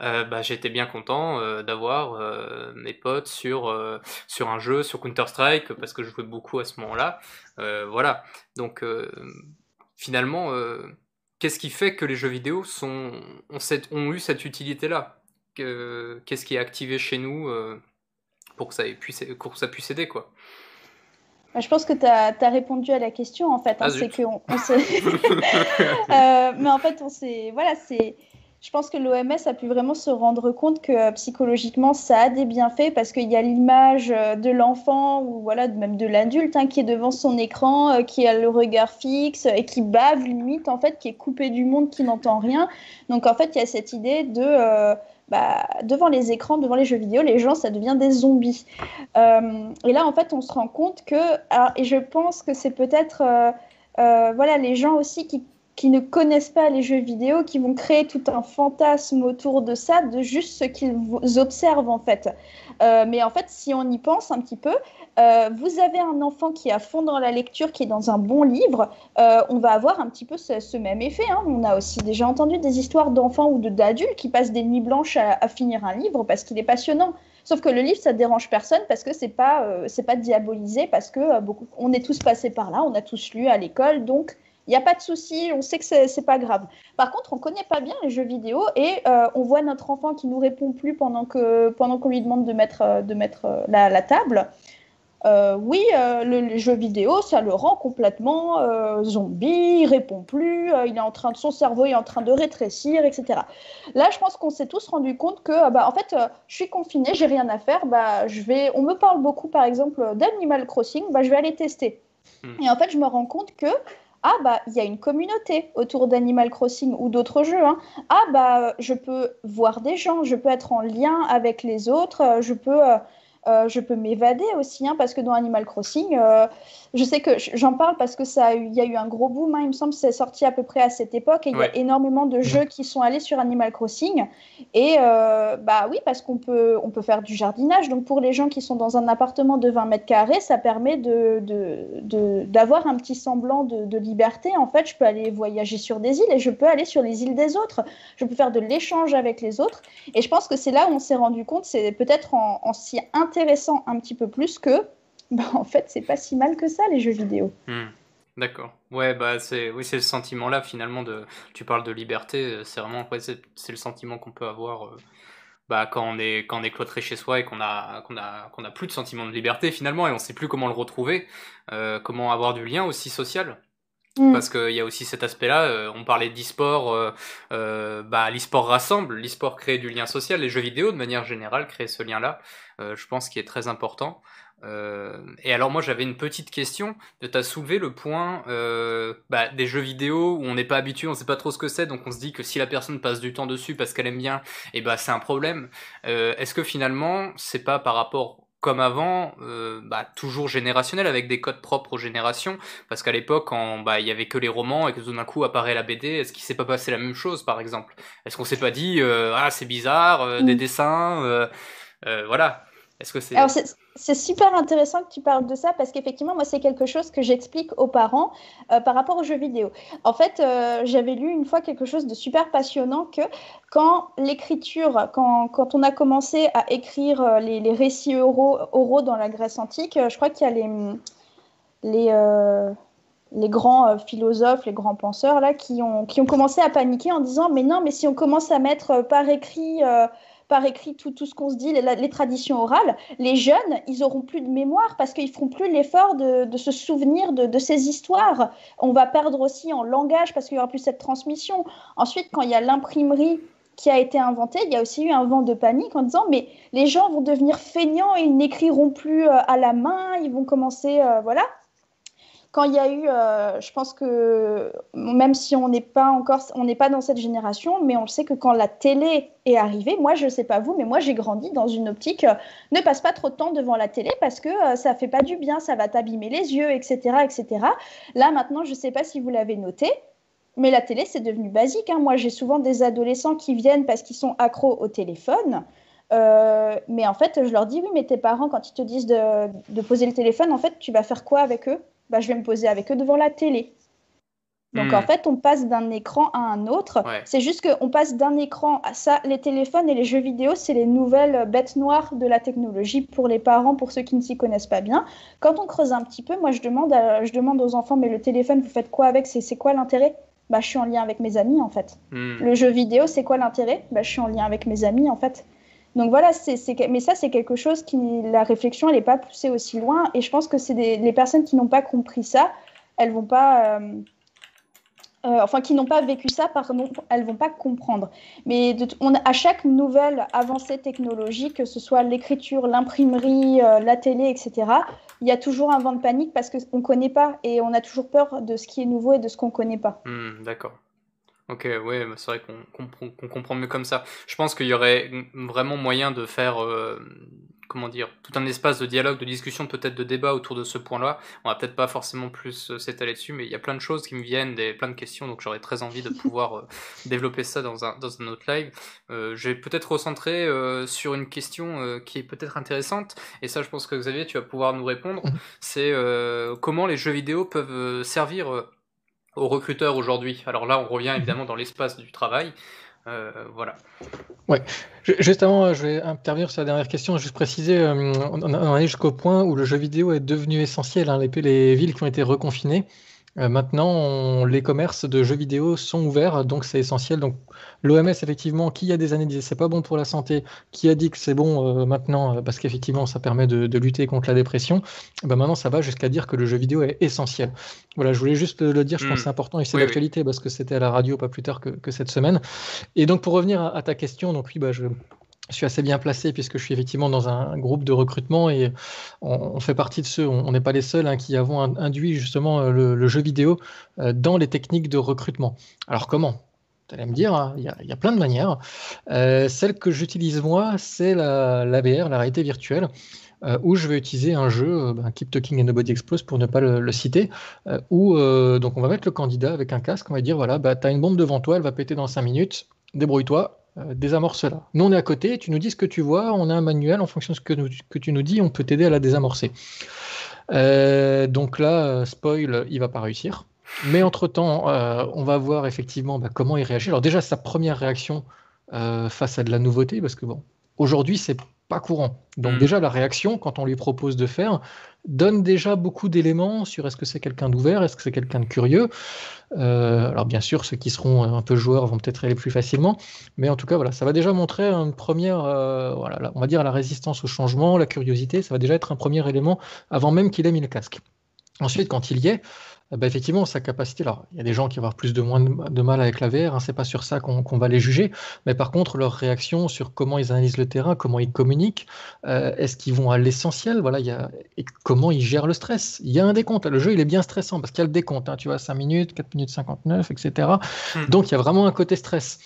bah, j'étais bien content d'avoir mes potes sur sur un jeu, sur Counter Strike, parce que je jouais beaucoup à ce moment-là. voilà. Donc finalement qu'est-ce qui fait que les jeux vidéo sont, ont, eu cette utilité-là Qu'est-ce qui est activé chez nous euh, pour, que ça puisse, pour que ça puisse aider quoi bah, je pense que tu as, répondu à la question en fait. Hein, ah, c'est que on, (laughs) (laughs) euh, mais en fait, on s'est. Voilà, c'est je pense que l'OMS a pu vraiment se rendre compte que euh, psychologiquement, ça a des bienfaits parce qu'il y a l'image euh, de l'enfant ou voilà, même de l'adulte hein, qui est devant son écran, euh, qui a le regard fixe et qui bave limite, en fait, qui est coupé du monde, qui n'entend rien. Donc, en fait, il y a cette idée de. bah, devant les écrans, devant les jeux vidéo, les gens, ça devient des zombies. et là, en fait, on se rend compte que, et je pense que c'est peut-être, voilà, les gens aussi qui qui ne connaissent pas les jeux vidéo, qui vont créer tout un fantasme autour de ça, de juste ce qu'ils observent en fait. Euh, mais en fait, si on y pense un petit peu, euh, vous avez un enfant qui est à fond dans la lecture, qui est dans un bon livre, euh, on va avoir un petit peu ce, même effet. Hein. On a aussi déjà entendu des histoires d'enfants ou d'adultes qui passent des nuits blanches à, finir un livre parce qu'il est passionnant. Sauf que le livre, ça dérange personne parce que c'est pas, c'est pas diabolisé, parce que beaucoup, on est tous passés par là, on a tous lu à l'école, donc il n'y a pas de souci, on sait que c'est n'est pas grave. Par contre, on ne connaît pas bien les jeux vidéo et euh, on voit notre enfant qui nous répond plus pendant que pendant qu'on lui demande de mettre, euh, de mettre euh, la, table. oui, le, jeu vidéo, ça le rend complètement zombie, il répond plus, il est en train de son cerveau est en train de rétrécir, etc. Là, je pense qu'on s'est tous rendu compte que, bah, en fait, je suis confiné, j'ai rien à faire, bah, je vais, on me parle beaucoup, par exemple, d'Animal Crossing, bah, je vais aller tester. Hmm. Et en fait, je me rends compte que ah bah il y a une communauté autour d'Animal Crossing ou d'autres jeux. Hein. Ah bah je peux voir des gens, je peux être en lien avec les autres, je peux euh, euh, je peux m'évader aussi, hein, parce que dans Animal Crossing, euh, je sais que j'en parle parce que ça, il y a eu un gros boom. Hein, il me semble que c'est sorti à peu près à cette époque, et il y a énormément de jeux qui sont allés sur Animal Crossing. Et euh, bah oui, parce qu'on peut, on peut faire du jardinage. Donc pour les gens qui sont dans un appartement de 20 mètres carrés, ça permet de, d'avoir un petit semblant de, liberté. En fait, je peux aller voyager sur des îles et je peux aller sur les îles des autres. Je peux faire de l'échange avec les autres. Et je pense que c'est là où on s'est rendu compte, c'est peut-être en, en s'y intéressant un petit peu plus que, (laughs) bah, en fait, c'est pas si mal que ça, les jeux vidéo. Hmm. D'accord. Ouais, bah c'est oui, c'est le sentiment là finalement de. Tu parles de liberté, euh, c'est vraiment c'est le sentiment qu'on peut avoir euh, bah, quand on est quand on est cloîtré chez soi et qu'on a qu'on a qu'on a plus de sentiment de liberté finalement et on sait plus comment le retrouver, euh, comment avoir du lien aussi social. Mm. Parce qu'il y a aussi cet aspect-là, euh, on parlait d'e-sport, bah, l'e-sport rassemble, l'e-sport crée du lien social, les jeux vidéo de manière générale créent ce lien-là, je pense qui est très important. Et alors moi j'avais une petite question, tu as soulevé le point bah, des jeux vidéo où on n'est pas habitué, on sait pas trop ce que c'est, donc on se dit que si la personne passe du temps dessus parce qu'elle aime bien, et eh bah, c'est un problème. Est-ce que finalement c'est pas par rapport comme avant, euh, bah, toujours générationnel avec des codes propres aux générations, parce qu'à l'époque, bah, il y avait que les romans et que tout d'un coup apparaît la BD, est-ce qu'il s'est pas passé la même chose, par exemple? Est-ce qu'on s'est pas dit, euh, ah c'est bizarre, euh, des dessins, voilà. Est-ce que c'est c'est super intéressant que tu parles de ça parce qu'effectivement, moi, c'est quelque chose que j'explique aux parents euh, par rapport aux jeux vidéo. En fait, euh, j'avais lu une fois quelque chose de super passionnant que quand l'écriture, quand, quand, on a commencé à écrire euh, les, les récits oraux, dans la Grèce antique, je crois qu'il y a les, les, les grands philosophes, les grands penseurs là, qui ont, qui ont commencé à paniquer en disant Mais non, mais si on commence à mettre par écrit par écrit tout, tout ce qu'on se dit, les, traditions orales, les jeunes, ils auront plus de mémoire parce qu'ils feront plus l'effort de, de, se souvenir de, de, ces histoires. On va perdre aussi en langage parce qu'il y aura plus cette transmission. Ensuite, quand il y a l'imprimerie qui a été inventée, il y a aussi eu un vent de panique en disant mais les gens vont devenir feignants et ils n'écriront plus euh, à la main, ils vont commencer, euh, voilà. Quand il y a eu, euh, je pense que même si on n'est pas encore, on n'est pas dans cette génération, mais on sait que quand la télé est arrivée, moi je ne sais pas vous, mais moi j'ai grandi dans une optique, euh, ne passe pas trop de temps devant la télé parce que euh, ça fait pas du bien, ça va t'abîmer les yeux, etc., etc. Là maintenant, je ne sais pas si vous l'avez noté, mais la télé c'est devenu basique. Hein. Moi j'ai souvent des adolescents qui viennent parce qu'ils sont accros au téléphone. Mais en fait, je leur dis oui, mais tes parents, quand ils te disent de, de poser le téléphone, en fait, tu vas faire quoi avec eux? Bah, je vais me poser avec eux devant la télé. Donc en hmm. fait, on passe d'un écran à un autre. C'est juste qu'on passe d'un écran à ça. Les téléphones et les jeux vidéo, c'est les nouvelles bêtes noires de la technologie pour les parents, pour ceux qui ne s'y connaissent pas bien. Quand on creuse un petit peu, moi je demande, je demande aux enfants, mais le téléphone, vous faites quoi avec? C'est quoi l'intérêt? Bah, Je suis en lien avec mes amis en fait. Hmm. Le jeu vidéo, c'est quoi l'intérêt? Bah, Je suis en lien avec mes amis en fait. Donc voilà, c'est, mais ça, c'est quelque chose qui, la réflexion, elle n'est pas poussée aussi loin. Et je pense que c'est les personnes qui n'ont pas compris ça, elles vont pas. Euh, euh, enfin, qui n'ont pas vécu ça, pardon, elles vont pas comprendre. Mais à chaque nouvelle avancée technologique, que ce soit l'écriture, l'imprimerie, euh, la télé, etc., il y a toujours un vent de panique parce qu'on ne connaît pas et on a toujours peur de ce qui est nouveau et de ce qu'on ne connaît pas. Hmm, d'accord. Ok, ouais, bah, c'est vrai qu'on comprend mieux comme ça. Je pense qu'il y aurait vraiment moyen de faire, euh, comment dire, tout un espace de dialogue, de discussion, peut-être de débat autour de ce point-là. On va peut-être pas forcément plus euh, s'étaler dessus, mais il y a plein de choses qui me viennent, des, plein de questions, donc j'aurais très envie de (laughs) pouvoir euh, développer ça dans un, dans un autre live. je vais peut-être recentrer sur une question qui est peut-être intéressante, et ça je pense que Xavier, tu vas pouvoir nous répondre. (laughs) C'est comment les jeux vidéo peuvent servir aux recruteurs aujourd'hui. Alors là, on revient évidemment dans l'espace du travail. Euh, voilà. Ouais. Juste avant, je vais intervenir sur la dernière question, juste préciser, euh, on est jusqu'au point où le jeu vidéo est devenu essentiel. Hein, les villes qui ont été reconfinées, euh, maintenant, les commerces de jeux vidéo sont ouverts, donc c'est essentiel. Donc, l'OMS, effectivement, qui il y a des années disait c'est pas bon pour la santé, qui a dit que c'est bon euh, maintenant euh, parce qu'effectivement ça permet de, lutter contre la dépression, eh ben maintenant ça va jusqu'à dire que le jeu vidéo est essentiel. Voilà, je voulais juste le, dire, je pense que c'est hmm. important et c'est d'actualité parce que c'était à la radio pas plus tard que, cette semaine. Et donc, pour revenir à, ta question, donc oui, bah, je, je suis assez bien placé puisque je suis effectivement dans un groupe de recrutement et on, fait partie de ceux, on n'est pas les seuls hein, qui avons induit justement euh, le, jeu vidéo euh, dans les techniques de recrutement. Alors comment? Vous allez me dire, hein, il y, a plein de manières. Euh, celle que j'utilise moi, c'est la, VR, la réalité virtuelle, où je vais utiliser un jeu, ben, Keep Talking and Nobody Explode pour ne pas le, citer, où donc on va mettre le candidat avec un casque, on va dire voilà, bah, tu as une bombe devant toi, elle va péter dans 5 minutes, débrouille-toi, euh, désamorce-la. Nous, on est à côté, tu nous dis ce que tu vois, on a un manuel, en fonction de ce que, que tu nous dis, on peut t'aider à la désamorcer. Euh, donc là, euh, spoil, il va pas réussir. Mais entre-temps, on va voir effectivement bah, comment il réagit. Alors déjà, sa première réaction face à de la nouveauté, parce que bon, aujourd'hui, c'est pas courant. Donc mm. déjà, la réaction, quand on lui propose de faire, donne déjà beaucoup d'éléments sur est-ce que c'est quelqu'un d'ouvert, est-ce que c'est quelqu'un de curieux. Euh, alors bien sûr, ceux qui seront un peu joueurs vont peut-être aller plus facilement, mais en tout cas, voilà, ça va déjà montrer une première, euh, voilà, on va dire la résistance au changement, la curiosité, ça va déjà être un premier élément avant même qu'il ait mis le casque. Ensuite, quand il y est, eh ben, effectivement, sa capacité. Alors, il y a des gens qui vont avoir plus de moins de, mal avec la VR, hein, c'est pas sur ça qu'on va les juger, mais par contre, leur réaction sur comment ils analysent le terrain, comment ils communiquent, euh, est-ce qu'ils vont à l'essentiel, voilà, il y a, et comment ils gèrent le stress? Il y a un décompte. Le jeu, il est bien stressant parce qu'il y a le décompte. Hein, tu vois, 5 minutes, 4 minutes 59, etc. Hmm. Donc, il y a vraiment un côté stress.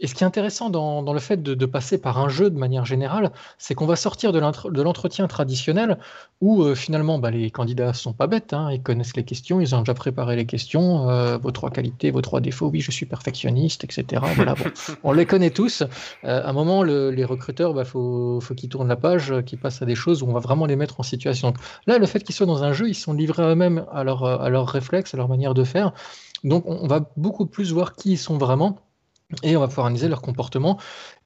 Et ce qui est intéressant dans, le fait de, passer par un jeu de manière générale, c'est qu'on va sortir de l'entretien traditionnel où euh, finalement bah, les candidats sont pas bêtes, hein, ils connaissent les questions, ils ont déjà préparé les questions, euh, vos trois qualités, vos trois défauts, oui je suis perfectionniste, etc. Voilà, (laughs) on les connaît tous. Euh, à un moment, les recruteurs, il bah, faut, qu'ils tournent la page, qu'ils passent à des choses où on va vraiment les mettre en situation. là, le fait qu'ils soient dans un jeu, ils sont livrés eux-mêmes à leurs réflexes, à leur manière de faire. Donc on va beaucoup plus voir qui ils sont vraiment et on va pouvoir analyser leur comportement.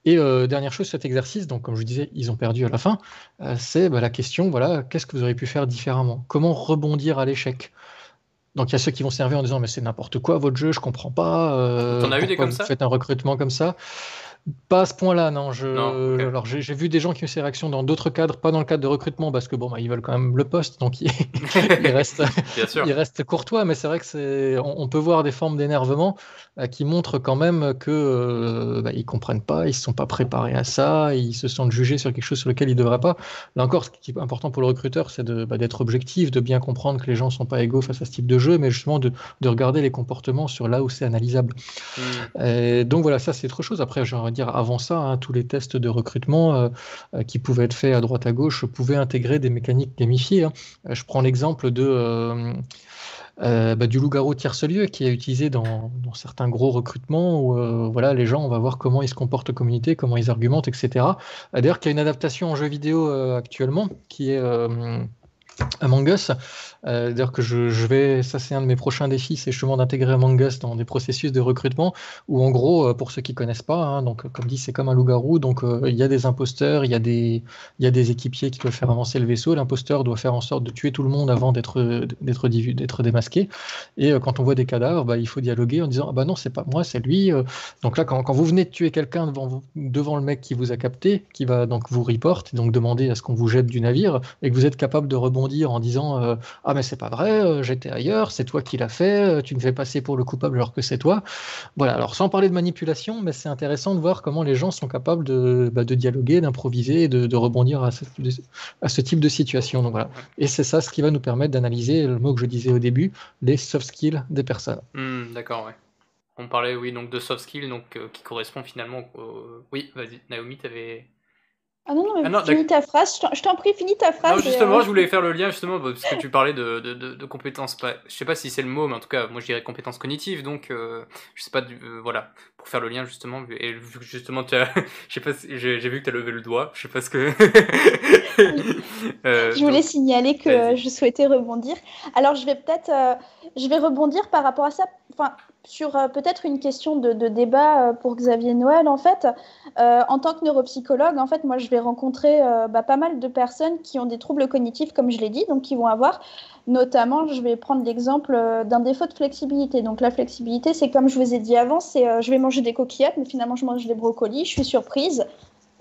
Et euh, dernière chose, cet exercice, donc comme je vous disais, ils ont perdu à la fin, euh, c'est bah, la question, voilà, qu'est-ce que vous auriez pu faire différemment? Comment rebondir à l'échec? Donc il y a ceux qui vont servir en disant mais c'est n'importe quoi votre jeu, je comprends pas. Euh, T'en as eu des comme vous ça? Faites un recrutement comme ça? Pas à ce point-là, non. Je... Alors j'ai vu des gens qui ont ces réactions dans d'autres cadres, pas dans le cadre de recrutement, parce que bon, bah, ils veulent quand même le poste, donc ils, (laughs) restent, ils courtois. Mais c'est vrai que c'est, on, peut voir des formes d'énervement euh, qui montrent quand même que euh, bah, ils comprennent pas, ils se sont pas préparés à ça, ils se sentent jugés sur quelque chose sur lequel ils devraient pas. Là encore, ce qui est important pour le recruteur, c'est de, bah, d'être objectif, de bien comprendre que les gens sont pas égaux face à ce type de jeu, mais justement de, de regarder les comportements sur là où c'est analysable. Hmm. donc voilà, ça c'est autre chose. Après, j'aimerais avant ça, hein, tous les tests de recrutement euh, euh, qui pouvaient être faits à droite à gauche pouvaient intégrer des mécaniques gamifiées. Hein. Euh, je prends l'exemple de bah, du loup-garou tierce-lieu qui est utilisé dans, certains gros recrutements où voilà, les gens, on va voir comment ils se comportent en communauté, comment ils argumentent, etc. D'ailleurs, qu'il y a une adaptation en jeu vidéo actuellement qui est Among Us, euh, D'ailleurs que je, vais, ça c'est un de mes prochains défis, c'est justement d'intégrer Among Us dans des processus de recrutement où en gros, euh, pour ceux qui connaissent pas, hein, donc comme dit c'est comme un loup-garou, donc euh, il y a des imposteurs, il y a des, il y a des équipiers qui doivent faire avancer le vaisseau, l'imposteur doit faire en sorte de tuer tout le monde avant d'être d'être d'être démasqué, et euh, quand on voit des cadavres, bah, il faut dialoguer en disant ah bah non c'est pas moi c'est lui, donc là quand, quand, vous venez de tuer quelqu'un devant, devant le mec qui vous a capté, qui va donc vous reporte, donc demander à ce qu'on vous jette du navire, et que vous êtes capable de rebondir en disant ah mais c'est pas vrai, euh, j'étais ailleurs, c'est toi qui l'as fait, euh, tu me fais passer pour le coupable alors que c'est toi. Voilà, alors sans parler de manipulation, mais c'est intéressant de voir comment les gens sont capables de, bah, de dialoguer, d'improviser, de, de, rebondir à ce, à ce, type de situation. Donc voilà. Et c'est ça ce qui va nous permettre d'analyser le mot que je disais au début, les soft skills des personnes. Hmm, d'accord, ouais. On parlait, oui, donc de soft skills, donc, euh, qui correspond finalement au... Oui, vas-y, Naomi, tu avais ah non, non, mais ah finis ta phrase, je t'en prie, finis ta phrase. Non, justement, euh, je voulais faire le lien, justement, parce que tu parlais de, de, de, compétences, pas, je sais pas si c'est le mot, mais en tout cas, moi je dirais compétences cognitives, donc euh, je sais pas, euh, voilà, pour faire le lien, justement, et vu que justement, tu as, (laughs) j'ai vu que tu as levé le doigt, je sais pas ce que. (laughs) je voulais signaler que je souhaitais rebondir. Alors, je vais peut-être, je vais rebondir par rapport à ça, enfin, sur euh, peut-être une question de, débat euh, pour Xavier Noël. En fait, euh, en tant que neuropsychologue, en fait, moi, je vais rencontrer bah, pas mal de personnes qui ont des troubles cognitifs, comme je l'ai dit, donc qui vont avoir, notamment, je vais prendre l'exemple d'un défaut de flexibilité. Donc, la flexibilité, c'est comme je vous ai dit avant, c'est je vais manger des coquillettes, mais finalement, je mange des brocolis, je suis surprise.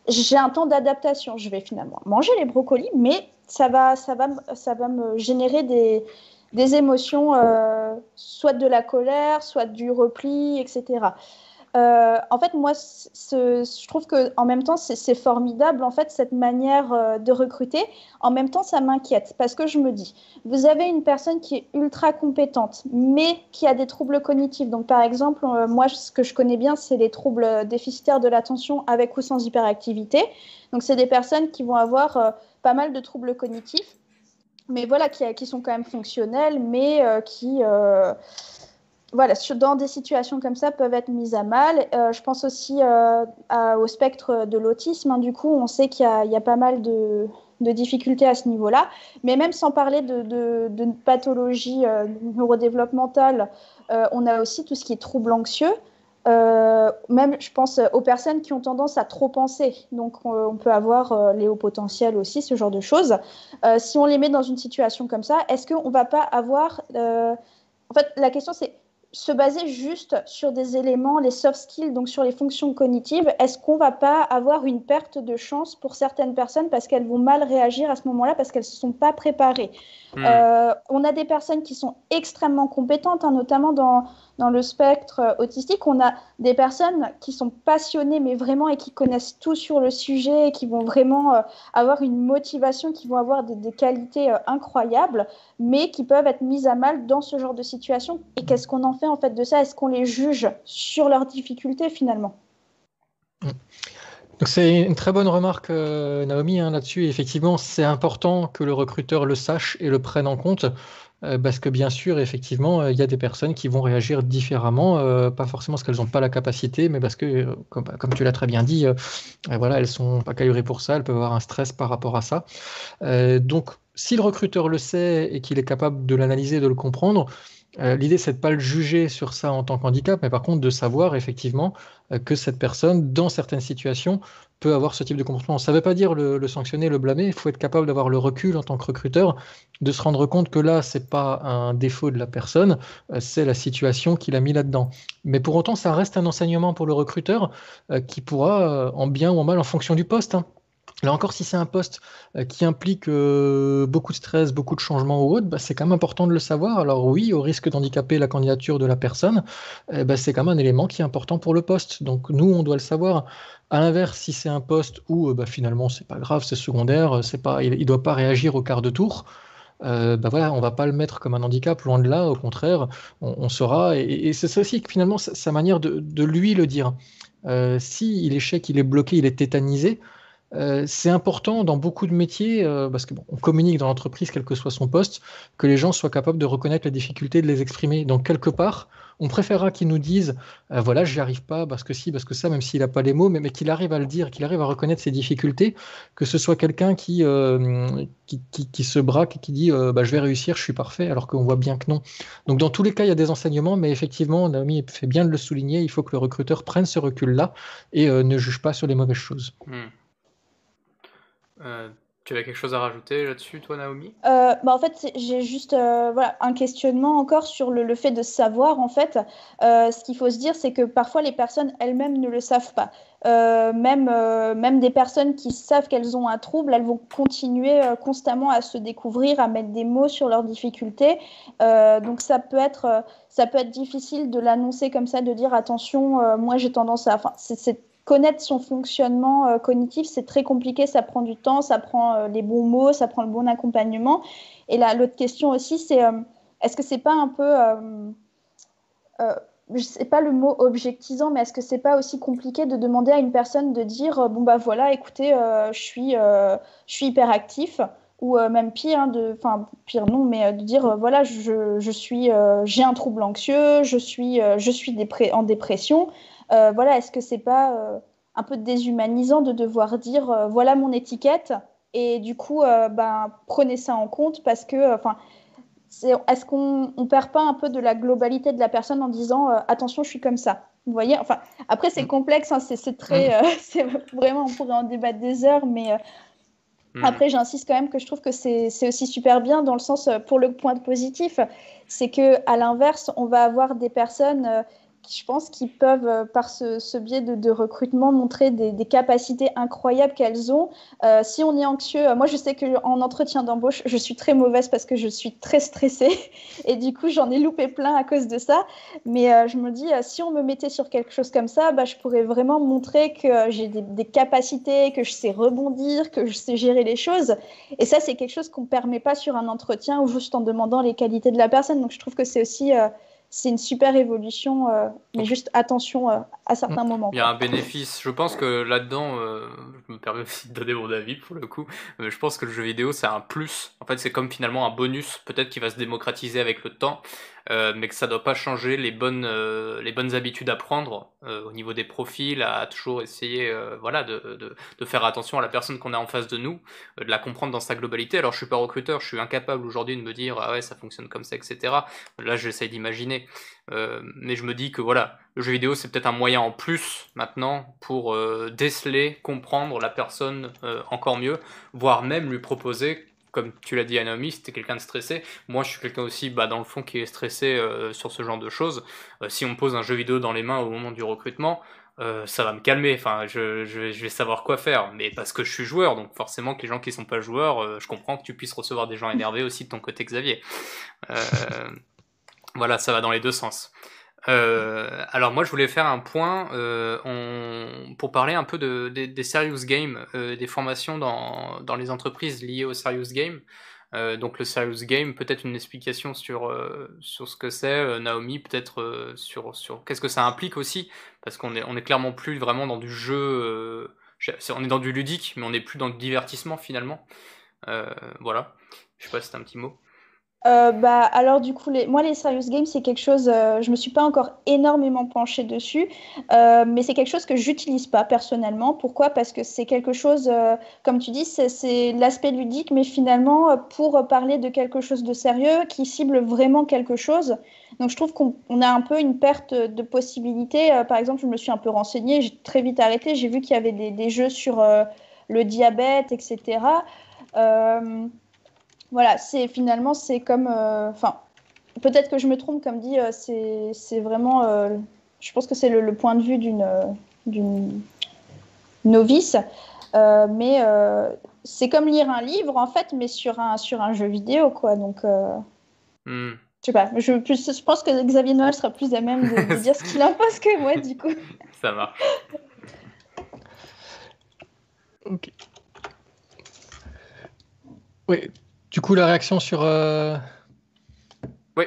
J'ai un temps d'adaptation. Je vais finalement manger les brocolis, mais ça va, ça va, ça va me générer des, des émotions, euh, soit de la colère, soit du repli, etc. Euh, en fait, moi, je trouve que en même temps, c'est formidable en fait cette manière euh, de recruter. En même temps, ça m'inquiète parce que je me dis, vous avez une personne qui est ultra compétente, mais qui a des troubles cognitifs. Donc, par exemple, moi, ce que je connais bien, c'est les troubles déficitaires de l'attention avec ou sans hyperactivité. Donc, c'est des personnes qui vont avoir pas mal de troubles cognitifs mais voilà, qui, sont quand même fonctionnels, mais euh, qui, euh, voilà, dans des situations comme ça, peuvent être mises à mal. Euh, je pense aussi au spectre de l'autisme. Hein. du coup, on sait qu'il y, a pas mal de, difficultés à ce niveau-là. Mais même sans parler de, de, de pathologie neurodéveloppementale, on a aussi tout ce qui est trouble anxieux. Euh, même, je pense aux personnes qui ont tendance à trop penser. Donc, on, peut avoir euh, les hauts potentiels aussi, ce genre de choses. Euh, si on les met dans une situation comme ça, est-ce qu'on ne va pas avoir. En fait, la question, c'est se baser juste sur des éléments, les soft skills, donc sur les fonctions cognitives, est-ce qu'on va pas avoir une perte de chance pour certaines personnes parce qu'elles vont mal réagir à ce moment-là parce qu'elles ne se sont pas préparées? Hmm. euh, On a des personnes qui sont extrêmement compétentes, hein, notamment dans, dans le spectre euh, autistique. On a des personnes qui sont passionnées, mais vraiment, et qui connaissent tout sur le sujet, et qui vont vraiment euh, avoir une motivation, qui vont avoir des, qualités incroyables, mais qui peuvent être mises à mal dans ce genre de situation. Et qu'est-ce qu'on en fait en fait de ça? Est-ce qu'on les juge sur leurs difficultés finalement? C'est une très bonne remarque, euh, Naomi, hein, là-dessus. Effectivement, c'est important que le recruteur le sache et le prenne en compte. Euh, parce que bien sûr, effectivement, euh, il y a des personnes qui vont réagir différemment, pas forcément parce qu'elles n'ont pas la capacité, mais parce que, comme, comme tu l'as très bien dit, voilà, elles sont pas calibrées pour ça, elles peuvent avoir un stress par rapport à ça. donc, si le recruteur le sait et qu'il est capable de l'analyser, de le comprendre, L'idée, c'est de pas le juger sur ça en tant qu'handicap, mais par contre de savoir effectivement que cette personne, dans certaines situations, peut avoir ce type de comportement. Ça ne veut pas dire le, sanctionner, le blâmer. Il faut être capable d'avoir le recul en tant que recruteur, de se rendre compte que là, c'est pas un défaut de la personne, euh, c'est la situation qu'il a mis là-dedans. Mais pour autant, ça reste un enseignement pour le recruteur euh, qui pourra, euh, en bien ou en mal, en fonction du poste. Hein. Là encore, si c'est un poste qui implique beaucoup de stress, beaucoup de changements ou autre, bah, c'est quand même important de le savoir. Alors oui, au risque d'handicaper la candidature de la personne, bah, c'est quand même un élément qui est important pour le poste. Donc nous, on doit le savoir. À l'inverse, si c'est un poste où bah, finalement c'est pas grave, c'est secondaire, c'est pas, il ne doit pas réagir au quart de tour, euh, bah voilà, on va pas le mettre comme un handicap, loin de là, au contraire, on, saura. Et, c'est ça aussi que finalement sa, manière de, lui le dire. Euh, si il il est bloqué, il est tétanisé, euh, c'est important dans beaucoup de métiers, euh, parce qu'on communique dans l'entreprise, quel que soit son poste, que les gens soient capables de reconnaître les difficultés, de les exprimer. Donc, quelque part, on préférera qu'ils nous disent euh, voilà, j'y arrive pas, parce que si, parce que ça, même s'il n'a pas les mots, mais, qu'il arrive à le dire, qu'il arrive à reconnaître ses difficultés, que ce soit quelqu'un qui, qui, se braque et qui dit bah, je vais réussir, je suis parfait, alors qu'on voit bien que non. Donc, dans tous les cas, il y a des enseignements, mais effectivement, Naomi fait bien de le souligner il faut que le recruteur prenne ce recul-là et ne juge pas sur les mauvaises choses. Hmm. Euh, tu avais quelque chose à rajouter là-dessus, toi, Naomi? Euh, bah En fait, j'ai juste euh, un questionnement encore sur le, fait de savoir. En fait, ce qu'il faut se dire, c'est que parfois les personnes elles-mêmes ne le savent pas. même, même des personnes qui savent qu'elles ont un trouble, elles vont continuer constamment à se découvrir, à mettre des mots sur leurs difficultés. donc ça peut être ça peut être difficile de l'annoncer comme ça, de dire attention, moi j'ai tendance à. Connaître son fonctionnement euh, cognitif, c'est très compliqué, ça prend du temps, ça prend euh, les bons mots, ça prend le bon accompagnement. Et là, l'autre question aussi, c'est euh, est-ce que c'est pas un peu, je sais pas le mot objectisant, mais est-ce que c'est pas aussi compliqué de demander à une personne de dire bon bah voilà, écoutez, je suis, je suis hyperactif ou même pire, hein, de, enfin pire non, mais de dire voilà, je, je suis, j'ai un trouble anxieux, je suis, je suis en dépression. Euh, voilà, est-ce que c'est pas euh, un peu déshumanisant de devoir dire euh, voilà mon étiquette et du coup ben, prenez ça en compte parce que enfin est-ce qu'on ne perd pas un peu de la globalité de la personne en disant attention je suis comme ça vous voyez? Enfin après c'est mm. complexe hein, c'est très mm. (laughs) vraiment on pourrait en débattre des heures mais mm. après j'insiste quand même que je trouve que c'est aussi super bien dans le sens pour le point positif c'est que à l'inverse on va avoir des personnes je pense qu'ils peuvent, euh, par ce, biais de, recrutement, montrer des, capacités incroyables qu'elles ont. Euh, si on est anxieux, euh, moi je sais qu'en entretien d'embauche, je suis très mauvaise parce que je suis très stressée (laughs) et du coup j'en ai loupé plein à cause de ça. Mais je me dis, si on me mettait sur quelque chose comme ça, bah, je pourrais vraiment montrer que j'ai des, des, capacités, que je sais rebondir, que je sais gérer les choses. Et ça, c'est quelque chose qu'on ne permet pas sur un entretien ou juste en demandant les qualités de la personne. Donc je trouve que c'est aussi c'est une super évolution, euh, mais juste attention euh, à certains mm. moments. Il y a un bénéfice. Je pense que là-dedans, euh, je me permets aussi de donner mon avis pour le coup, mais je pense que le jeu vidéo, c'est un plus. En fait, c'est comme finalement un bonus, peut-être qui va se démocratiser avec le temps. Euh, mais que ça doit pas changer les bonnes, euh, les bonnes habitudes à prendre euh, au niveau des profils, à toujours essayer voilà, de, de, faire attention à la personne qu'on a en face de nous, de la comprendre dans sa globalité. Alors je suis pas recruteur, je suis incapable aujourd'hui de me dire ah ouais ça fonctionne comme ça, etc. Là j'essaie d'imaginer, mais je me dis que voilà, le jeu vidéo c'est peut-être un moyen en plus maintenant pour déceler, comprendre la personne encore mieux, voire même lui proposer comme tu l'as dit, Naomi, c'était quelqu'un de stressé. Moi, je suis quelqu'un aussi, bah, dans le fond, qui est stressé euh, sur ce genre de choses. Euh, si on me pose un jeu vidéo dans les mains au moment du recrutement, euh, ça va me calmer. Enfin, je, vais savoir quoi faire. Mais parce que je suis joueur, donc forcément que les gens qui sont pas joueurs, je comprends que tu puisses recevoir des gens énervés aussi de ton côté, Xavier. (laughs) voilà, ça va dans les deux sens. Euh, alors moi je voulais faire un point euh, pour parler un peu de, des serious games, euh, des formations dans, dans, les entreprises liées au serious game. donc le serious game, peut-être une explication sur, sur ce que c'est, Naomi, peut-être sur, sur qu'est-ce que ça implique aussi, parce qu'on est, on est clairement plus vraiment dans du jeu, on est dans du ludique, mais on n'est plus dans du divertissement finalement. voilà, je sais pas si c'est un petit mot. Euh, bah, alors du coup, les... moi les serious games, c'est quelque chose, euh, je me suis pas encore énormément penchée dessus, euh, mais c'est quelque chose que j'utilise pas personnellement. Pourquoi? Parce que c'est quelque chose, comme tu dis, c'est l'aspect ludique, mais finalement pour parler de quelque chose de sérieux qui cible vraiment quelque chose. Donc je trouve qu'on a un peu une perte de possibilités. par exemple, je me suis un peu renseignée, j'ai très vite arrêté, j'ai vu qu'il y avait des, jeux sur le diabète, etc. voilà, c'est finalement c'est comme, enfin, peut-être que je me trompe, comme dit, c'est vraiment, je pense que c'est le, point de vue d'une novice. Euh, mais euh, c'est comme lire un livre, en fait, mais sur un, sur un jeu vidéo, quoi. Donc, euh, hmm. je sais pas. Je, je, pense que Xavier Noël sera plus à même de, (laughs) dire ce qu'il en pense que moi, du coup. Ça marche. ok. Oui. Du coup, la réaction sur oui.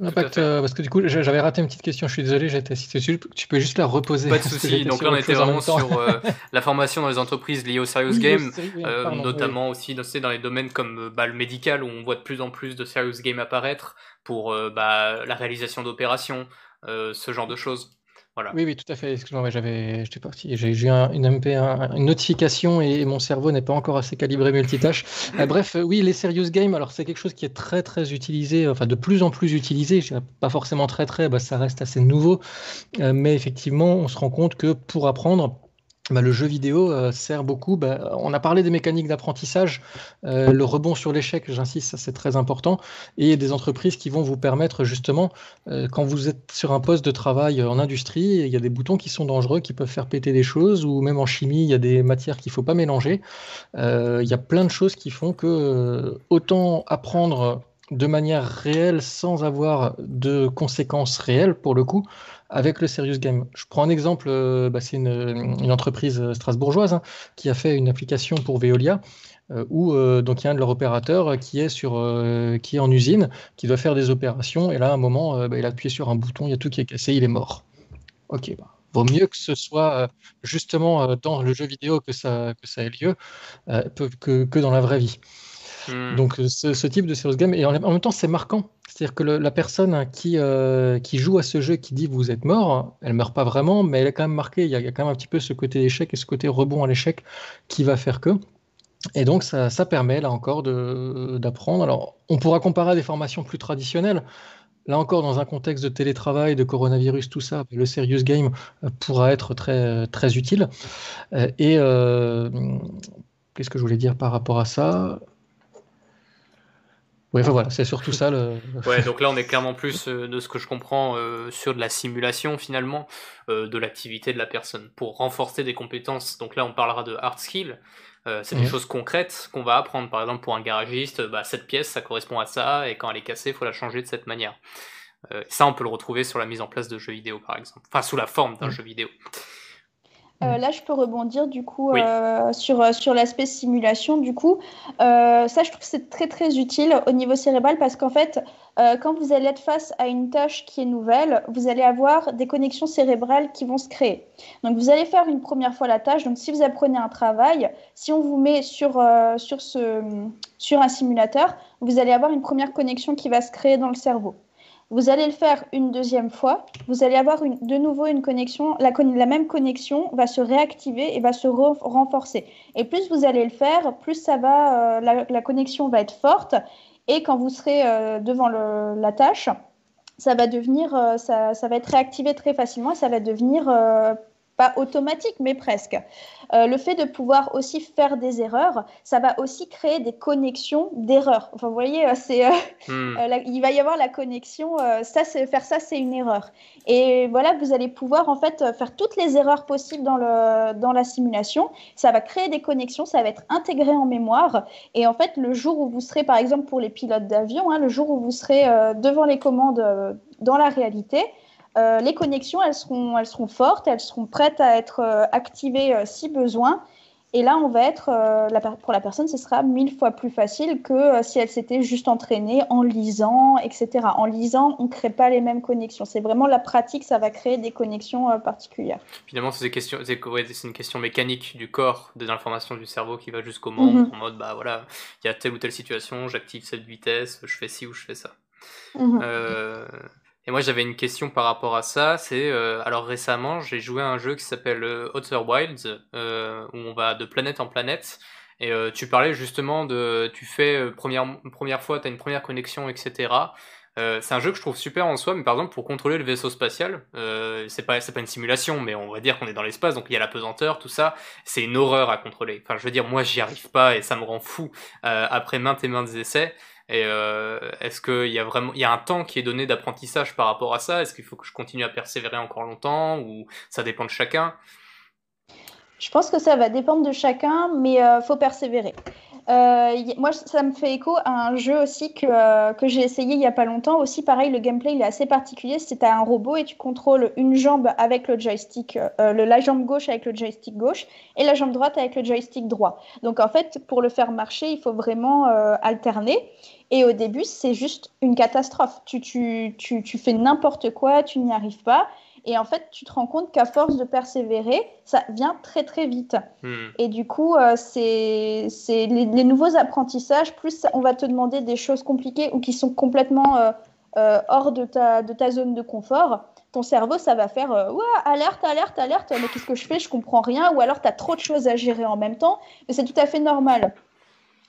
l'impact, euh, parce que du coup, j'avais raté une petite question, je suis désolé, été cité dessus. Tu peux juste la reposer. Pas de (laughs) souci. Donc là, on était vraiment sur euh, (laughs) la formation dans les entreprises liées au serious game, euh, notamment aussi dans les domaines comme bah, le médical, où on voit de plus en plus de serious game apparaître pour bah, la réalisation d'opérations, ce genre de choses. Oui, oui, tout à fait. Excuse-moi, j'avais, j'étais parti. J'ai eu une MP, une notification et, mon cerveau n'est pas encore assez calibré multitâche. Euh, bref, euh, oui, les serious games, alors c'est quelque chose qui est très, très utilisé, enfin de plus en plus utilisé. Je pas forcément très, très, bah, ça reste assez nouveau. Euh, mais effectivement, on se rend compte que pour apprendre, bah, le jeu vidéo euh, sert beaucoup. Bah, on a parlé des mécaniques d'apprentissage, euh, le rebond sur l'échec, j'insiste, ça c'est très important, et des entreprises qui vont vous permettre justement, euh, quand vous êtes sur un poste de travail en industrie, il y a des boutons qui sont dangereux, qui peuvent faire péter des choses, ou même en chimie, il y a des matières qu'il ne faut pas mélanger. il y a plein de choses qui font que autant apprendre de manière réelle sans avoir de conséquences réelles pour le coup, avec le Serious Game. Je prends un exemple, euh, bah, c'est une, entreprise strasbourgeoise hein, qui a fait une application pour Veolia. Euh, où euh, donc il y a un de leurs opérateurs qui est sur qui est en usine, qui doit faire des opérations, et là à un moment bah, il a appuyé sur un bouton, il y a tout qui est cassé, il est mort. Ok, bah, vaut mieux que ce soit justement dans le jeu vidéo que ça, que ça ait lieu que, que dans la vraie vie. Hmm. Donc ce, type de serious game, et en, même temps c'est marquant. C'est-à-dire que la personne qui, euh, qui joue à ce jeu, qui dit vous êtes mort, elle meurt pas vraiment, mais elle est quand même marquée. Il y a, quand même un petit peu ce côté échec et ce côté rebond à l'échec qui va faire que. Et donc ça, permet là encore d'apprendre. Alors on pourra comparer à des formations plus traditionnelles. Là encore, dans un contexte de télétravail, de coronavirus, tout ça, le serious game euh, pourra être très, très utile. Euh, et qu'est-ce que je voulais dire par rapport à ça? Oui, voilà, c'est surtout ça. Le... (laughs) ouais, donc là, on est clairement plus, euh, de ce que je comprends, euh, sur de la simulation finalement euh, de l'activité de la personne pour renforcer des compétences. Donc là, on parlera de hard skill. c'est des choses concrètes qu'on va apprendre. Par exemple, pour un garagiste, bah, cette pièce, ça correspond à ça, et quand elle est cassée, il faut la changer de cette manière. ça, on peut le retrouver sur la mise en place de jeux vidéo, par exemple. Enfin, sous la forme d'un jeu vidéo. Euh, là, je peux rebondir du coup euh, sur, euh, sur l'aspect simulation. Du coup, ça, je trouve que c'est très très utile au niveau cérébral parce qu'en fait, quand vous allez être face à une tâche qui est nouvelle, vous allez avoir des connexions cérébrales qui vont se créer. Donc, vous allez faire une première fois la tâche. Donc, si vous apprenez un travail, si on vous met sur, sur, ce, sur un simulateur, vous allez avoir une première connexion qui va se créer dans le cerveau. Vous allez le faire une deuxième fois. Vous allez avoir de nouveau une connexion. La, même connexion va se réactiver et va se renforcer. Et plus vous allez le faire, plus ça va, euh, la, connexion va être forte. Et quand vous serez euh, devant la tâche, ça va devenir, euh, ça, va être réactivé très facilement et ça va devenir pas automatique, mais presque. Euh, le fait de pouvoir aussi faire des erreurs, ça va aussi créer des connexions d'erreurs. Enfin, vous voyez, euh, c'est, euh, hmm. il va y avoir la connexion. ça, c'est faire ça, c'est une erreur. Et voilà, vous allez pouvoir en fait faire toutes les erreurs possibles dans le dans la simulation. Ça va créer des connexions, ça va être intégré en mémoire. Et en fait, le jour où vous serez, par exemple, pour les pilotes d'avion, hein, le jour où vous serez devant les commandes dans la réalité, euh, les connexions, elles seront, elles seront fortes, elles seront prêtes à être euh, activées euh, si besoin. Et là, on va être, pour la personne, ce sera mille fois plus facile que si elle s'était juste entraînée en lisant, etc. En lisant, on ne crée pas les mêmes connexions. C'est vraiment la pratique, ça va créer des connexions particulières. Finalement, c'est une question mécanique du corps, des informations du cerveau qui va jusqu'au membre, mhm. en mode, bah voilà, il y a telle ou telle situation, j'active cette vitesse, je fais ci ou je fais ça. Mhm. Et moi j'avais une question par rapport à ça, c'est euh, alors récemment j'ai joué à un jeu qui s'appelle euh, Outer Wilds euh, où on va de planète en planète et tu parlais justement de tu fais première première fois tu as une première connexion etc. C'est un jeu que je trouve super en soi, mais par exemple pour contrôler le vaisseau spatial, c'est pas c'est pas une simulation, mais on va dire qu'on est dans l'espace, donc il y a la pesanteur, tout ça, c'est une horreur à contrôler. Enfin, je veux dire, moi j'y arrive pas et ça me rend fou après maintes et maintes essais. Et est-ce qu'il y a vraiment il y a un temps qui est donné d'apprentissage par rapport à ça? Est-ce qu'il faut que je continue à persévérer encore longtemps ou ça dépend de chacun? Je pense que ça va dépendre de chacun, mais euh, faut persévérer. Euh, moi, ça me fait écho à un jeu aussi que, euh, que j'ai essayé il n'y a pas longtemps. Aussi, pareil, le gameplay il est assez particulier. C'est un robot et tu contrôles une jambe avec le joystick, le, la jambe gauche avec le joystick gauche et la jambe droite avec le joystick droit. Donc, en fait, pour le faire marcher, il faut vraiment alterner. Et au début, c'est juste une catastrophe. Tu, tu, tu, tu fais n'importe quoi, tu n'y arrives pas. Et en fait, tu te rends compte qu'à force de persévérer, ça vient très très vite. Hmm. Et du coup, euh, c'est les, nouveaux apprentissages, plus on va te demander des choses compliquées ou qui sont complètement euh, euh, hors de ta, de ta zone de confort. Ton cerveau, ça va faire ouais, alerte, alerte, alerte, mais qu'est-ce que je fais? Je comprends rien. Ou alors, tu as trop de choses à gérer en même temps. Mais c'est tout à fait normal.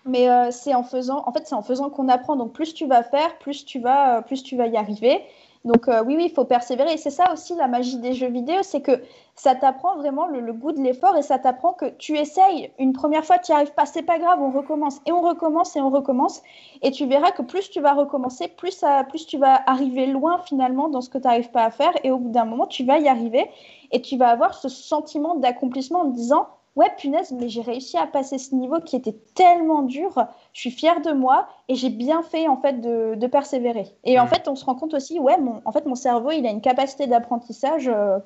Mais c'est en faisant, en fait, c'est en faisant qu'on apprend. Donc, plus tu vas faire, plus tu vas, plus tu vas y arriver. Donc euh, oui, oui, il faut persévérer. Et c'est ça aussi la magie des jeux vidéo, c'est que ça t'apprend vraiment le, goût de l'effort et ça t'apprend que tu essayes une première fois, tu n'y arrives pas, c'est pas grave, on recommence et on recommence et on recommence. Et tu verras que plus tu vas recommencer, plus, plus tu vas arriver loin finalement dans ce que tu n'arrives pas à faire. Et au bout d'un moment, tu vas y arriver et tu vas avoir ce sentiment d'accomplissement en te disant ouais, punaise, mais j'ai réussi à passer ce niveau qui était tellement dur. Je suis fière de moi et j'ai bien fait en fait de, persévérer. Et en hmm. fait, on se rend compte aussi, ouais, mon, en fait, mon cerveau, il a une capacité d'apprentissage euh,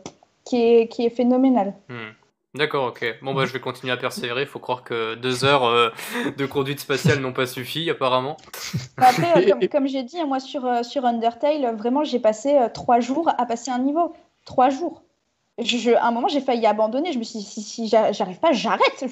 qui, est, qui est phénoménale. Hmm. D'accord, ok. Bon, bah, je vais continuer à persévérer. Il faut croire que deux heures euh, de conduite spatiale n'ont pas suffi, apparemment. Après, euh, (laughs) comme, j'ai dit, moi, sur, sur Undertale, vraiment, j'ai passé trois jours à passer un niveau. Trois jours je, à un moment, j'ai failli abandonner. Je me suis dit, si, si j'arrive pas, j'arrête.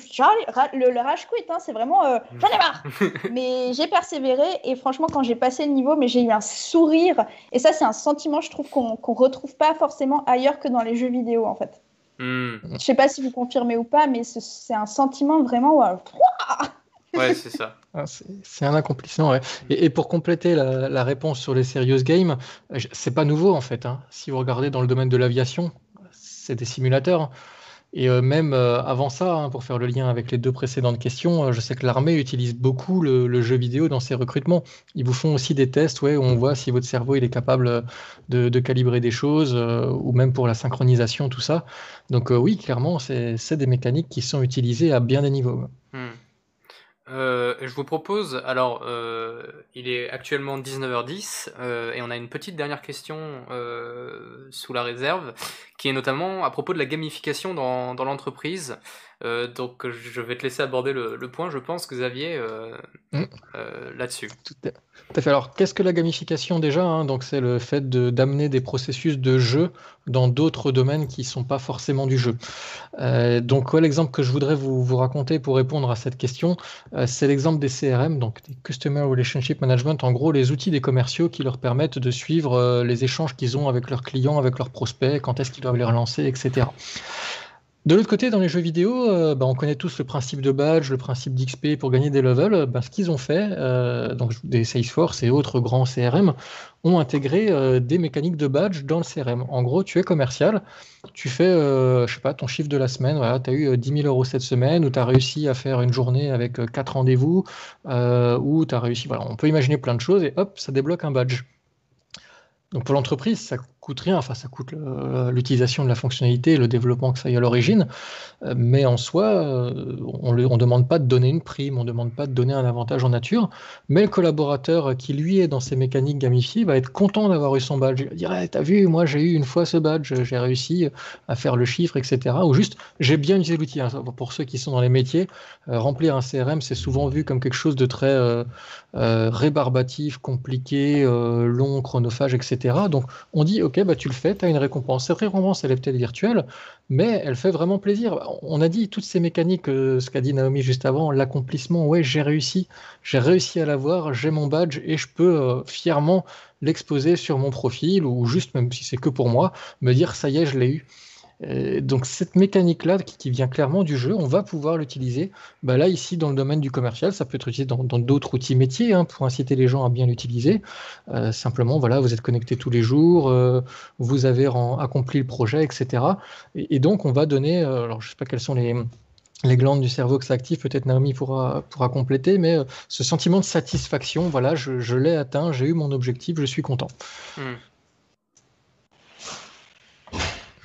Le, le rage quit, hein, c'est vraiment, euh, j'en ai marre. (laughs) mais j'ai persévéré et franchement, quand j'ai passé le niveau, mais j'ai eu un sourire. Et ça, c'est un sentiment, je trouve, qu'on ne retrouve pas forcément ailleurs que dans les jeux vidéo, en fait. Hmm. Je sais pas si vous confirmez ou pas, mais c'est un sentiment vraiment. ouais, (laughs) c'est ça. Ah, c'est un accomplissement, ouais. et, et, pour compléter la, la, réponse sur les serious games, c'est pas nouveau en fait. Hein. Si vous regardez dans le domaine de l'aviation, c'est des simulateurs. Et euh, même euh, avant ça, hein, pour faire le lien avec les deux précédentes questions, euh, je sais que l'armée utilise beaucoup le, jeu vidéo dans ses recrutements. Ils vous font aussi des tests ouais, où on voit si votre cerveau il est capable de, calibrer des choses, ou même pour la synchronisation, tout ça. Donc oui, clairement, c'est des mécaniques qui sont utilisées à bien des niveaux. Hmm. Euh, je vous propose, alors euh, il est actuellement 19h10 euh, et on a une petite dernière question sous la réserve qui est notamment à propos de la gamification dans, dans l'entreprise. Euh, donc je vais te laisser aborder le, point, je pense, Xavier, euh, mm. euh, là-dessus. Tout, à fait. Alors, qu'est-ce que la gamification déjà hein? Donc, c'est le fait d'amener des processus de jeu dans d'autres domaines qui ne sont pas forcément du jeu. donc, l'exemple que je voudrais vous, vous, raconter pour répondre à cette question, c'est l'exemple des CRM, donc des Customer Relationship Management, en gros, les outils des commerciaux qui leur permettent de suivre les échanges qu'ils ont avec leurs clients, avec leurs prospects, quand est-ce qu'ils doivent les relancer, etc. De l'autre côté, dans les jeux vidéo, euh, bah, on connaît tous le principe de badge, le principe d'XP pour gagner des levels. Bah, ce qu'ils ont fait, euh, donc des Salesforce et autres grands CRM, ont intégré euh, des mécaniques de badge dans le CRM. En gros, tu es commercial, tu fais, je sais pas, ton chiffre de la semaine, voilà, tu as eu 10 000 euros cette semaine, ou tu as réussi à faire une journée avec 4 rendez-vous, ou tu as réussi, voilà, on peut imaginer plein de choses, et hop, ça débloque un badge. Donc pour l'entreprise, ça coûte rien, enfin ça coûte l'utilisation de la fonctionnalité, le développement que ça y a à l'origine, euh, mais en soi, euh, on ne demande pas de donner une prime, on ne demande pas de donner un avantage en nature, mais le collaborateur qui lui est dans ces mécaniques gamifiées va être content d'avoir eu son badge. Il va dire, t'as vu, moi j'ai eu une fois ce badge, j'ai réussi à faire le chiffre, etc. Ou juste, j'ai bien utilisé l'outil. Hein. Pour ceux qui sont dans les métiers, euh, remplir un CRM, c'est souvent vu comme quelque chose de très rébarbatif, compliqué, long, chronophage, etc. Donc on dit, ok, bah, tu le fais, tu as une récompense. Cette récompense, elle est peut-être virtuelle, mais elle fait vraiment plaisir. On a dit toutes ces mécaniques, euh, ce qu'a dit Naomi juste avant, l'accomplissement, ouais, j'ai réussi, j'ai réussi à l'avoir, j'ai mon badge et je peux euh, fièrement l'exposer sur mon profil ou juste, même si c'est que pour moi, me dire ça y est, je l'ai eu. Donc cette mécanique-là qui, vient clairement du jeu, on va pouvoir l'utiliser. Bah là, ici, dans le domaine du commercial, ça peut être utilisé dans d'autres outils métiers hein, pour inciter les gens à bien l'utiliser. Euh, simplement, voilà, vous êtes connecté tous les jours, euh, vous avez accompli le projet, etc. Et, donc, on va donner, euh, alors je ne sais pas quelles sont les, les glandes du cerveau que ça active, peut-être Naomi pourra, pourra compléter, mais ce sentiment de satisfaction, voilà, je, l'ai atteint, j'ai eu mon objectif, je suis content. Hmm.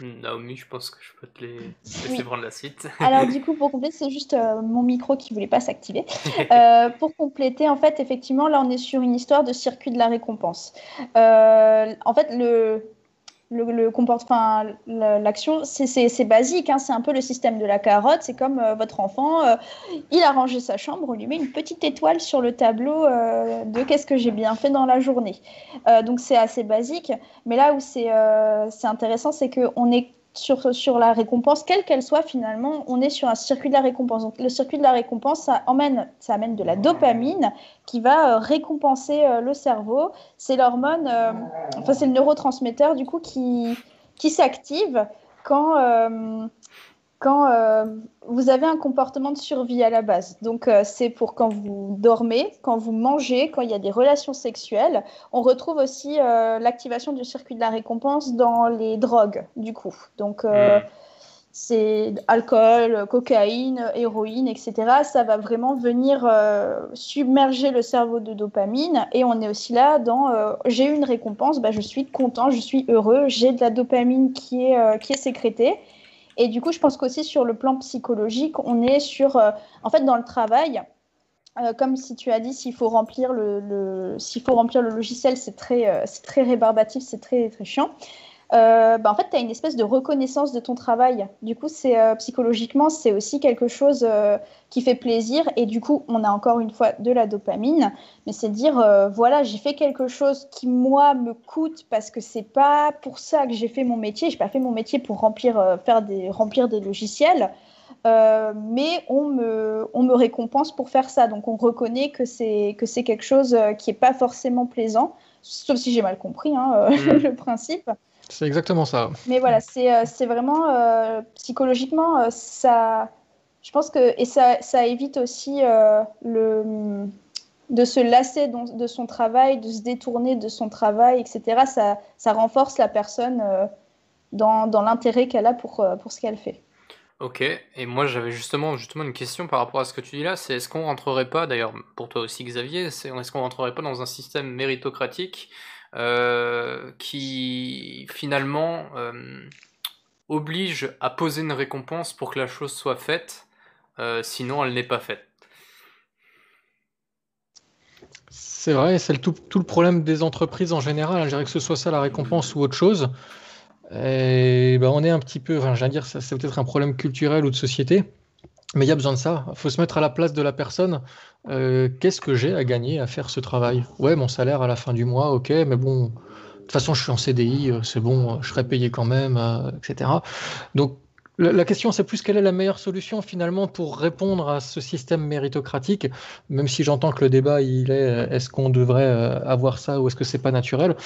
Naomi, je pense que je peux te les prendre la suite. Alors du coup, pour (laughs) compléter, c'est juste euh, mon micro qui voulait pas s'activer. (laughs) Euh, pour compléter, en fait, effectivement, là, on est sur une histoire de circuit de la récompense. Euh, en fait, le, le, comportement, l'action, c'est basique, hein, c'est un peu le système de la carotte. C'est comme euh, votre enfant, euh, il a rangé sa chambre, on lui met une petite étoile sur le tableau euh, de qu'est-ce que j'ai bien fait dans la journée. donc c'est assez basique, mais là où c'est intéressant, c'est qu'on est sur, sur la récompense, quelle qu'elle soit finalement, on est sur un circuit de la récompense. Donc le circuit de la récompense, ça, emmène, ça amène de la dopamine qui va euh, récompenser euh, le cerveau. C'est l'hormone, euh, enfin c'est le neurotransmetteur du coup qui, qui s'active quand, quand euh, vous avez un comportement de survie à la base. Donc, euh, c'est pour quand vous dormez, quand vous mangez, quand il y a des relations sexuelles. On retrouve aussi euh, l'activation du circuit de la récompense dans les drogues, du coup. Donc, hmm. c'est alcool, cocaïne, héroïne, etc. Ça va vraiment venir submerger le cerveau de dopamine. Et on est aussi là dans j'ai une récompense, bah, je suis content, je suis heureux, j'ai de la dopamine qui est, qui est sécrétée. Et du coup, je pense qu'aussi sur le plan psychologique, on est sur, euh, en fait, dans le travail, euh, comme si tu as dit, s'il faut remplir le, faut remplir le logiciel, c'est très, euh, c'est très rébarbatif, c'est très, très chiant. Euh, bah, en fait, tu as une espèce de reconnaissance de ton travail. Du coup, c'est euh, psychologiquement, c'est aussi quelque chose euh, qui fait plaisir. Et du coup, on a encore une fois de la dopamine. Mais c'est dire, voilà, j'ai fait quelque chose qui, moi, me coûte parce que c'est pas pour ça que j'ai fait mon métier. J'ai pas fait mon métier pour remplir, faire des, remplir des logiciels. mais on me, on me récompense pour faire ça. Donc, on reconnaît que c'est quelque chose qui n'est pas forcément plaisant, sauf si j'ai mal compris hein, mmh. (laughs) le principe. C'est exactement ça. Mais voilà, c'est euh, vraiment euh, psychologiquement, euh, ça. Je pense que. Et ça, ça évite aussi le, de se lasser de son travail, de se détourner de son travail, etc. Ça, ça renforce la personne dans, dans l'intérêt qu'elle a pour, pour ce qu'elle fait. Ok, et moi j'avais justement, justement une question par rapport à ce que tu dis là, c'est est-ce qu'on rentrerait pas, d'ailleurs pour toi aussi Xavier, est-ce qu'on rentrerait pas dans un système méritocratique euh, qui finalement euh, oblige à poser une récompense pour que la chose soit faite, euh, sinon elle n'est pas faite. C'est vrai, c'est tout, le problème des entreprises en général. Je dirais que ce soit ça la récompense ou autre chose. Et ben on est un petit peu, enfin, dire, c'est peut-être un problème culturel ou de société. Mais il y a besoin de ça. Il faut se mettre à la place de la personne. Euh, qu'est-ce que j'ai à gagner à faire ce travail? Ouais, mon salaire à la fin du mois, ok, mais bon, de toute façon, je suis en CDI, euh, c'est bon, je serai payé quand même, euh, etc. Donc, la, question, c'est plus quelle est la meilleure solution finalement pour répondre à ce système méritocratique, même si j'entends que le débat, il est est-ce qu'on devrait avoir ça ou est-ce que c'est pas naturel?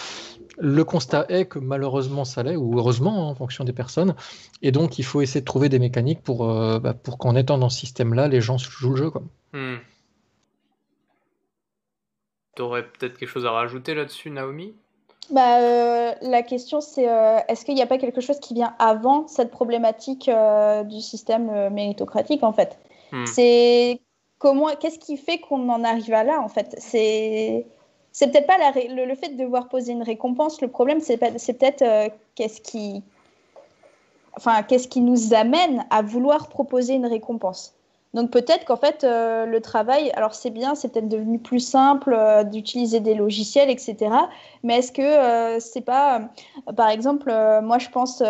Le constat est que malheureusement ça l'est, ou heureusement hein, en fonction des personnes, et donc il faut essayer de trouver des mécaniques pour, euh, bah, pour qu'en étant dans ce système-là, les gens jouent le jeu. Hmm. Tu aurais peut-être quelque chose à rajouter là-dessus, Naomi? Bah, euh, la question c'est euh, est-ce qu'il n'y a pas quelque chose qui vient avant cette problématique du système méritocratique en fait? Hmm. C'est comment qu'est-ce qui fait qu'on en arrive à là en fait? C'est c'est peut-être pas le, fait de devoir poser une récompense. Le problème, c'est peut-être euh, qu'est-ce qui, enfin, qu'est-ce qui nous amène à vouloir proposer une récompense. Donc peut-être qu'en fait, euh, le travail, alors c'est bien, c'est peut-être devenu plus simple euh, d'utiliser des logiciels, etc. Mais est-ce que c'est pas, par exemple, moi je pense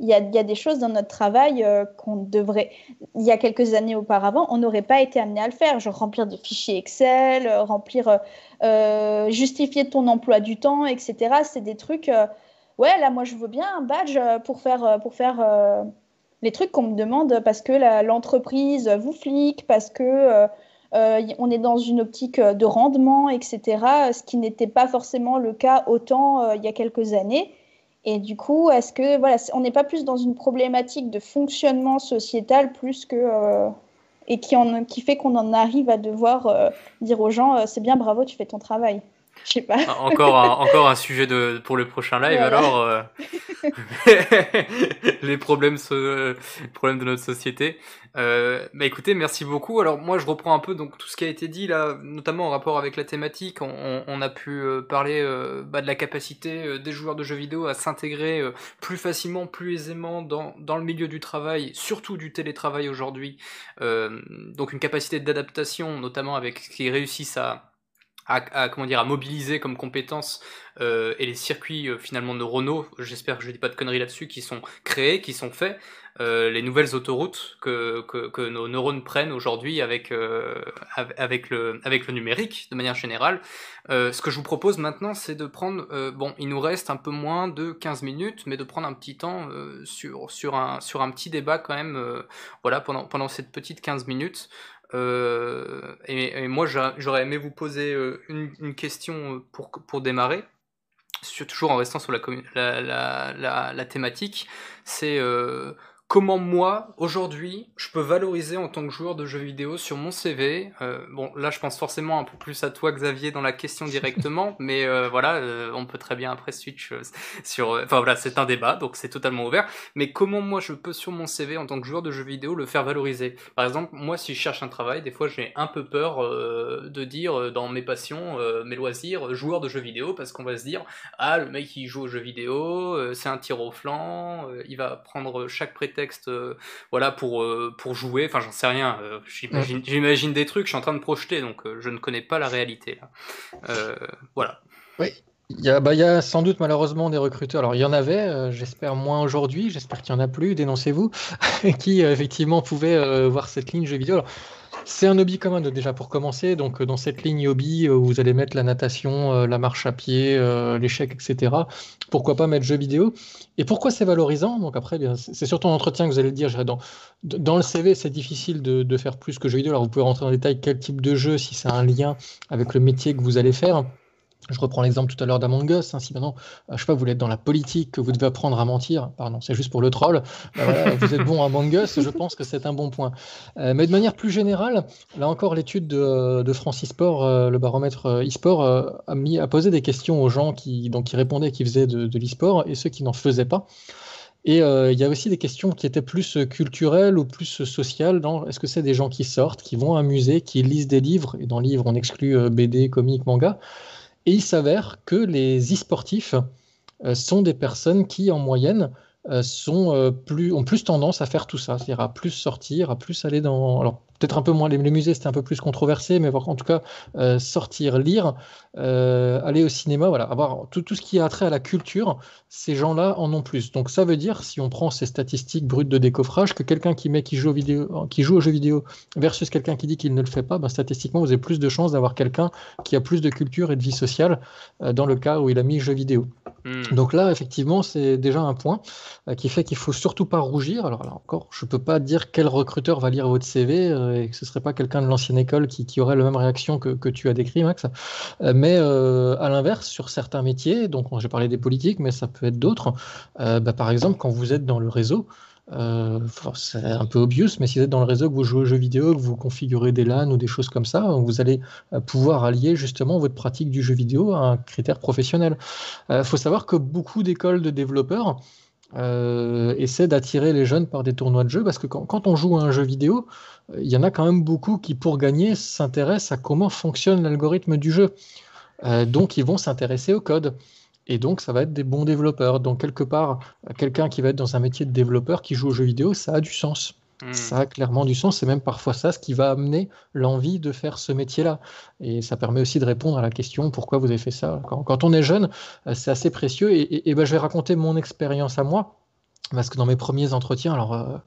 il y, a, des choses dans notre travail euh, qu'on devrait, il y a quelques années auparavant, on n'aurait pas été amené à le faire, genre remplir des fichiers Excel, euh, remplir, euh, justifier ton emploi du temps, etc. C'est des trucs, ouais, là moi je veux bien un badge pour faire, pour faire les trucs qu'on me demande parce que l'entreprise vous flique, parce que on est dans une optique de rendement, etc. Ce qui n'était pas forcément le cas autant il y a quelques années. Et du coup, est-ce que voilà, on n'est pas plus dans une problématique de fonctionnement sociétal plus que et qui fait qu'on en arrive à devoir dire aux gens c'est bien, bravo, tu fais ton travail. Je sais pas. encore, un, encore un sujet de, pour le prochain live, alors. Euh, (laughs) les problèmes, problèmes de notre société. Euh, bah écoutez, merci beaucoup. Alors moi, je reprends un peu donc tout ce qui a été dit là, notamment en rapport avec la thématique. On, on a pu euh, parler euh, bah, de la capacité des joueurs de jeux vidéo à s'intégrer plus facilement, plus aisément dans, dans le milieu du travail, surtout du télétravail aujourd'hui. donc une capacité d'adaptation, notamment avec ce qui réussissent à à, comment dire à mobiliser comme compétences euh, et les circuits euh, finalement neuronaux, j'espère que je dis pas de conneries là-dessus, qui sont créés, qui sont faits, euh, les nouvelles autoroutes que, que, que nos neurones prennent aujourd'hui avec euh, avec le avec le numérique de manière générale. Ce que je vous propose maintenant, c'est de prendre bon, il nous reste un peu moins de 15 minutes, mais de prendre un petit temps sur sur un sur un petit débat quand même, voilà pendant pendant cette petite 15 minutes. Euh, et, moi, j'aurais aimé vous poser euh, une, question pour, pour démarrer, toujours en restant sur la, la, la, la thématique. C'est euh, comment moi, aujourd'hui, je peux valoriser en tant que joueur de jeux vidéo sur mon CV. Euh, bon, là, je pense forcément un peu plus à toi, Xavier, dans la question (laughs) directement, mais euh, voilà, euh, on peut très bien après switch (laughs) sur. Enfin voilà, c'est un débat, donc c'est totalement ouvert. Mais comment moi, je peux sur mon CV en tant que joueur de jeux vidéo le faire valoriser? Par exemple, moi, si je cherche un travail, des fois, j'ai un peu peur de dire dans mes passions, mes loisirs, joueur de jeux vidéo, parce qu'on va se dire, ah, le mec, il joue aux jeux vidéo, c'est un tir au flanc, il va prendre chaque prétexte euh, voilà, pour, euh, pour jouer. Enfin, j'en sais rien. Euh, j'imagine des trucs, je suis en train de projeter, donc je ne connais pas la réalité. Là. voilà. Oui. Il y, a, bah, il y a sans doute malheureusement des recruteurs. Alors il y en avait, j'espère moins aujourd'hui, j'espère qu'il n'y en a plus, dénoncez-vous, (laughs) qui effectivement pouvaient voir cette ligne jeu vidéo. Alors, c'est un hobby commun déjà pour commencer. Donc, euh, dans cette ligne hobby, euh, vous allez mettre la natation, euh, la marche à pied, l'échec, etc. Pourquoi pas mettre jeux vidéo? Et pourquoi c'est valorisant? Donc, après, c'est surtout en entretien que vous allez le dire. Dans, dans le CV, c'est difficile de, de, faire plus que jeux vidéo. Alors, vous pouvez rentrer en détail quel type de jeu, si c'est un lien avec le métier que vous allez faire. Je reprends l'exemple tout à l'heure d'Among Us. Hein, si maintenant, euh, je sais pas, vous êtes dans la politique, que vous devez apprendre à mentir, pardon, c'est juste pour le troll, bah (laughs) vous êtes bon à Among Us, je pense que c'est un bon point. Euh, mais de manière plus générale, là encore, l'étude de, de, France eSport, euh, le baromètre eSport, a, mis, a posé des questions aux gens qui, donc, qui répondaient, qui faisaient de, de l'eSport et ceux qui n'en faisaient pas. Et il y a aussi des questions qui étaient plus culturelles ou plus sociales. Est-ce que c'est des gens qui sortent, qui vont à un musée, qui lisent des livres Et dans livres, on exclut BD, comics, manga. Et il s'avère que les e-sportifs euh, sont des personnes qui, en moyenne, euh, euh, ont plus tendance à faire tout ça, c'est-à-dire à plus sortir, à plus aller dans... peut-être un peu moins, les, musées c'était un peu plus controversé, mais en tout cas, euh, sortir, lire, euh, aller au cinéma, voilà, avoir tout, tout, ce qui a trait à la culture, ces gens-là en ont plus. Donc ça veut dire, si on prend ces statistiques brutes de décoffrage, que quelqu'un qui met qui joue, vidéo, qui joue aux jeux vidéo versus quelqu'un qui dit qu'il ne le fait pas, ben, statistiquement, vous avez plus de chances d'avoir quelqu'un qui a plus de culture et de vie sociale euh, dans le cas où il a mis jeux vidéo. Hmm. Donc là, effectivement, c'est déjà un point qui fait qu'il faut surtout pas rougir. Alors là encore, je peux pas dire quel recruteur va lire votre CV et que ce serait pas quelqu'un de l'ancienne école qui, qui, aurait la même réaction que, que tu as décrit, Max. Euh, mais euh, à l'inverse, sur certains métiers, donc j'ai parlé des politiques, mais ça peut être d'autres. Euh, bah, par exemple, quand vous êtes dans le réseau, c'est un peu obvious, mais si vous êtes dans le réseau, que vous jouez aux jeux vidéo, que vous configurez des LAN ou des choses comme ça, vous allez pouvoir allier justement votre pratique du jeu vidéo à un critère professionnel. Il faut savoir que beaucoup d'écoles de développeurs euh, essaient d'attirer les jeunes par des tournois de jeux, parce que quand, on joue à un jeu vidéo, il y en a quand même beaucoup qui, pour gagner, s'intéressent à comment fonctionne l'algorithme du jeu. Euh, donc, ils vont s'intéresser au code. Et donc, ça va être des bons développeurs. Donc, quelque part, quelqu'un qui va être dans un métier de développeur qui joue aux jeux vidéo, ça a du sens. Hmm. Ça a clairement du sens. C'est même parfois ça ce qui va amener l'envie de faire ce métier-là. Et ça permet aussi de répondre à la question pourquoi vous avez fait ça? Quand, on est jeune, euh, c'est assez précieux. Et, ben, je vais raconter mon expérience à moi. Parce que dans mes premiers entretiens, alors.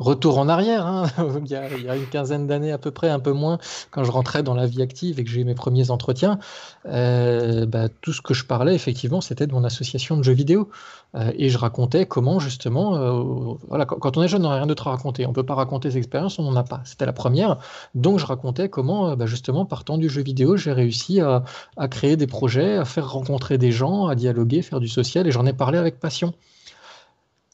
Retour en arrière, hein. (laughs) il, y a, une quinzaine d'années à peu près, un peu moins, quand je rentrais dans la vie active et que j'ai eu mes premiers entretiens, euh, bah, tout ce que je parlais, effectivement, c'était de mon association de jeux vidéo. Euh, et je racontais comment, justement, euh, quand, on est jeune, on n'a rien d'autre à raconter. On ne peut pas raconter ses expériences, on n'en a pas. C'était la première. Donc, je racontais comment, bah, justement, partant du jeu vidéo, j'ai réussi à créer des projets, à faire rencontrer des gens, à dialoguer, faire du social, et j'en ai parlé avec passion.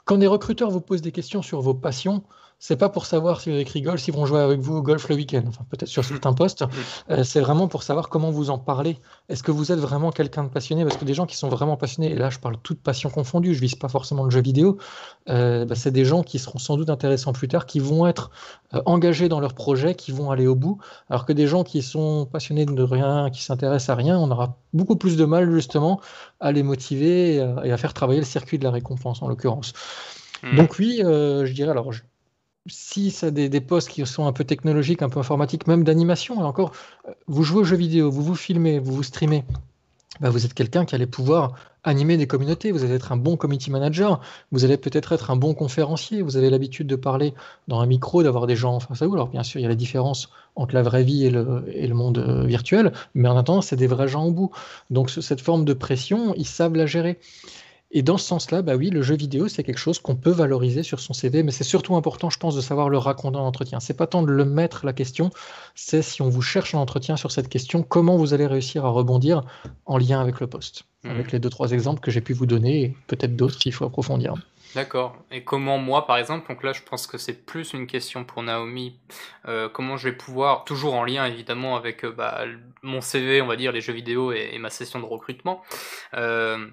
Quand des recruteurs vous posent des questions sur vos passions, c'est pas pour savoir si avec rigole, s'ils vont jouer avec vous au golf le week-end, enfin peut-être sur certains postes, euh, c'est vraiment pour savoir comment vous en parlez. Est-ce que vous êtes vraiment quelqu'un de passionné? Parce que des gens qui sont vraiment passionnés, et là je parle toute passion confondue, je vise pas forcément le jeu vidéo, euh, bah, c'est des gens qui seront sans doute intéressants plus tard, qui vont être euh, engagés dans leur projet, qui vont aller au bout, alors que des gens qui sont passionnés de rien, qui s'intéressent à rien, on aura beaucoup plus de mal justement à les motiver et à, faire travailler le circuit de la récompense en l'occurrence. Hmm. Donc oui, je dirais alors si ça des, des postes qui sont un peu technologiques, un peu informatiques, même d'animation, encore, euh, vous jouez aux jeux vidéo, vous vous filmez, vous vous streamez, bah vous êtes quelqu'un qui allait pouvoir animer des communautés, vous allez être un bon community manager, vous allez peut-être être un bon conférencier, vous avez l'habitude de parler dans un micro, d'avoir des gens face à vous. Alors bien sûr, il y a la différence entre la vraie vie et le, et le monde euh, virtuel, mais en attendant, c'est des vrais gens au bout. Donc cette forme de pression, ils savent la gérer. Et dans ce sens-là, bah oui, le jeu vidéo, c'est quelque chose qu'on peut valoriser sur son CV, mais c'est surtout important, je pense, de savoir le raconter en entretien. C'est pas tant de le mettre la question, c'est si on vous cherche un entretien sur cette question, comment vous allez réussir à rebondir en lien avec le poste. Mmh. Avec les deux, trois exemples que j'ai pu vous donner, et peut-être d'autres qu'il faut approfondir. D'accord. Et comment moi, par exemple, donc là, je pense que c'est plus une question pour Naomi, euh, comment je vais pouvoir, toujours en lien évidemment avec euh, bah, mon CV, on va dire, les jeux vidéo et, et ma session de recrutement, euh,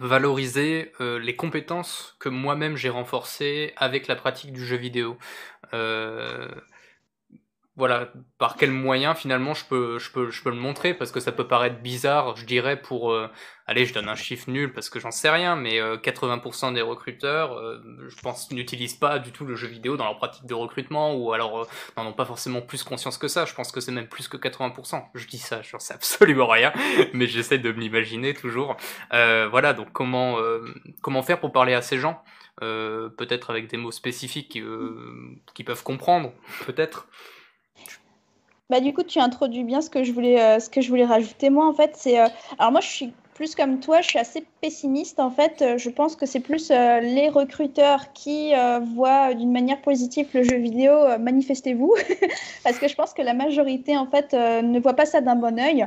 valoriser euh, les compétences que moi-même j'ai renforcées avec la pratique du jeu vidéo. Euh, voilà, par quel moyen finalement je peux, je peux, je peux le montrer parce que ça peut paraître bizarre, je dirais pour, euh, allez, je donne un chiffre nul parce que j'en sais rien, mais 80% euh, des recruteurs, euh, je pense, n'utilisent pas du tout le jeu vidéo dans leur pratique de recrutement ou alors n'en ont pas forcément plus conscience que ça. Je pense que c'est même plus que 80%. Je dis ça, j'en sais absolument rien, (laughs) mais j'essaie de me l'imaginer toujours. voilà, donc comment, comment faire pour parler à ces gens? Peut-être avec des mots spécifiques qui peuvent comprendre, peut-être. Bah, du coup, tu introduis bien ce que je voulais, euh, ce que je voulais rajouter. Moi, en fait, c'est. Euh, alors, moi, je suis plus comme toi, je suis assez pessimiste. En fait, euh, je pense que c'est plus les recruteurs qui voient d'une manière positive le jeu vidéo. Manifestez-vous, (laughs) parce que je pense que la majorité, en fait, ne voit pas ça d'un bon oeil.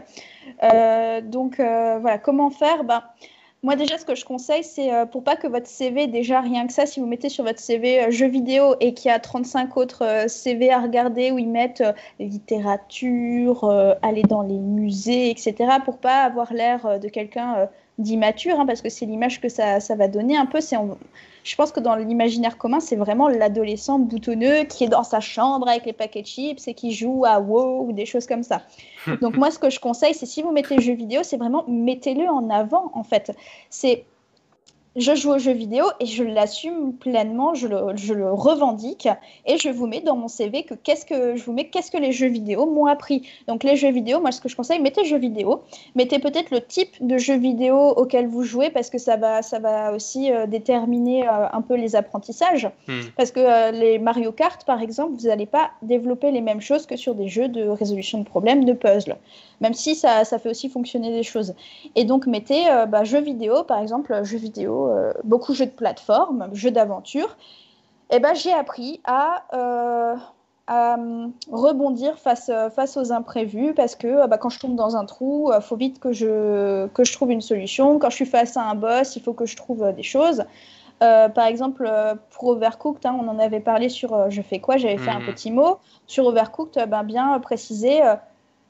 donc, voilà, comment faire? Bah, moi, déjà, ce que je conseille, c'est euh, pour pas que votre CV, déjà rien que ça, si vous mettez sur votre CV euh, jeux vidéo et qu'il y a 35 autres euh, CV à regarder où ils mettent littérature, aller dans les musées, etc., pour pas avoir l'air de quelqu'un d'immature, hein, parce que c'est l'image que ça, ça, va donner un peu. C'est Je pense que dans l'imaginaire commun, c'est vraiment l'adolescent boutonneux qui est dans sa chambre avec les paquets de chips et qui joue à WoW ou des choses comme ça. (laughs) Donc moi, ce que je conseille, c'est si vous mettez jeu vidéo, c'est vraiment mettez-le en avant, en fait. C'est je joue aux jeux vidéo et je l'assume pleinement, je le, revendique et je vous mets dans mon CV que qu'est-ce que je vous mets qu'est-ce que les jeux vidéo m'ont appris. Donc les jeux vidéo, moi ce que je conseille, mettez jeux vidéo, mettez peut-être le type de jeu vidéo auquel vous jouez parce que ça va ça va aussi euh, déterminer euh, un peu les apprentissages. Hmm. Parce que euh, les Mario Kart par exemple, vous n'allez pas développer les mêmes choses que sur des jeux de résolution de problèmes, de puzzle même si ça, ça, fait aussi fonctionner des choses. Et donc, mettez bah, jeux vidéo, par exemple, jeux vidéo, euh, beaucoup de jeux de plateforme, jeux d'aventure. Et ben, j'ai appris à, euh, à rebondir face, face aux imprévus parce que bah, quand je tombe dans un trou, il faut vite que je, que je trouve une solution. Quand je suis face à un boss, il faut que je trouve des choses. par exemple, pour Overcooked, hein, on en avait parlé sur Je fais quoi? J'avais fait un mmh. petit mot. Sur Overcooked, ben, bien préciser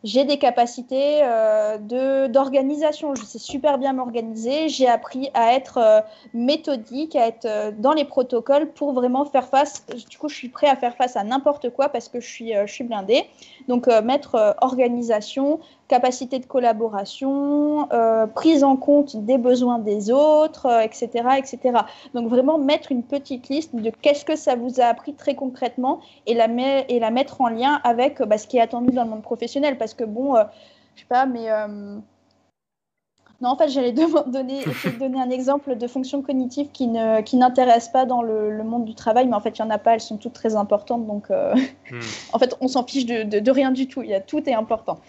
j'ai des capacités euh, d'organisation. Je sais super bien m'organiser. J'ai appris à être euh, méthodique, à être euh, dans les protocoles pour vraiment faire face. Du coup, je suis prêt à faire face à n'importe quoi parce que je suis, je suis blindée. Donc, mettre organisation, capacité de collaboration, euh, prise en compte des besoins des autres, etc., euh, etc. Donc vraiment mettre une petite liste de qu'est-ce que ça vous a appris très concrètement et la, et la mettre en lien avec bah, ce qui est attendu dans le monde professionnel. Parce que bon, euh, je sais pas, mais Non, en fait, j'allais (laughs) donner, donner un exemple de fonction cognitive qui, ne, qui n'intéresse pas dans le, monde du travail, mais en fait, il n'y en a pas, elles sont toutes très importantes. Donc, euh, hmm. (laughs) en fait, on s'en fiche de, de, rien du tout. Il y a, tout est important.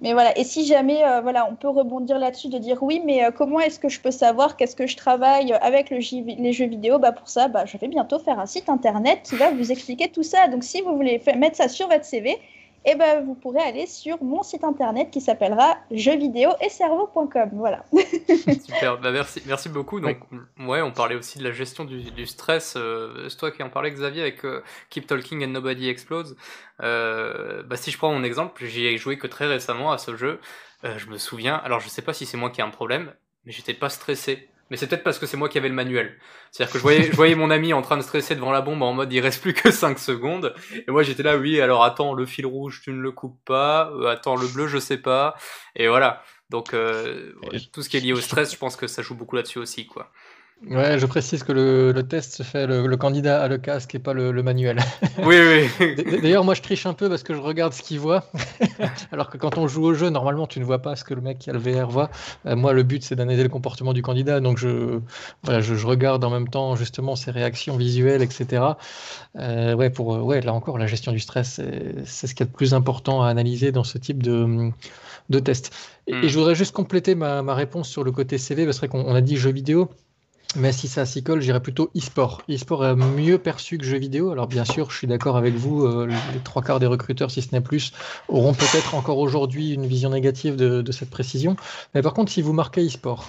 Mais voilà, et si jamais, euh, voilà, on peut rebondir là-dessus, de dire oui, mais euh, comment est-ce que je peux savoir qu'est-ce que je travaille avec le les jeux vidéo? Bah, Pour ça, bah, je vais bientôt faire un site internet qui va vous expliquer tout ça. Donc, si vous voulez mettre ça sur votre CV, eh ben, vous pourrez aller sur mon site internet qui s'appellera jeuxvideo-et-cerveau.com. Voilà. (laughs) Super, bah, merci, merci beaucoup. Donc, ouais, on parlait aussi de la gestion du, stress. Euh, c'est toi qui en parlais, Xavier, avec euh, Keep Talking and Nobody Explodes. Euh, bah, si je prends mon exemple, j'y ai joué que très récemment à ce jeu. je me souviens, alors je sais pas si c'est moi qui ai un problème, mais j'étais pas stressé mais c'est peut-être parce que c'est moi qui avais le manuel. C'est-à-dire que je voyais, je voyais mon ami en train de stresser devant la bombe en mode il reste plus que 5 secondes. Et moi j'étais là, oui, alors attends, le fil rouge tu ne le coupes pas, euh, attends, le bleu je sais pas. Et voilà. Donc euh, tout ce qui est lié au stress, je pense que ça joue beaucoup là-dessus aussi, quoi. Ouais, je précise que le, le test se fait, le, candidat a le casque et pas le, manuel. (laughs) Oui, oui. D'ailleurs, moi je triche un peu parce que je regarde ce qu'il voit. (laughs) Alors que quand on joue au jeu, normalement tu ne vois pas ce que le mec qui a le VR voit. Euh, moi, le but c'est d'analyser le comportement du candidat. Donc je, voilà, je, regarde en même temps justement ses réactions visuelles, etc. Euh, ouais, pour, ouais, là encore, la gestion du stress, c'est ce qui est le plus important à analyser dans ce type de, de test. Et, hmm. je voudrais juste compléter ma, ma, réponse sur le côté CV parce qu'on a dit jeux vidéo. Mais si ça s'y colle, j'irais plutôt e-sport. E-sport est mieux perçu que jeu vidéo. Alors bien sûr, je suis d'accord avec vous, euh, les trois quarts des recruteurs, si ce n'est plus, auront peut-être encore aujourd'hui une vision négative de, cette précision. Mais par contre, si vous marquez e-sport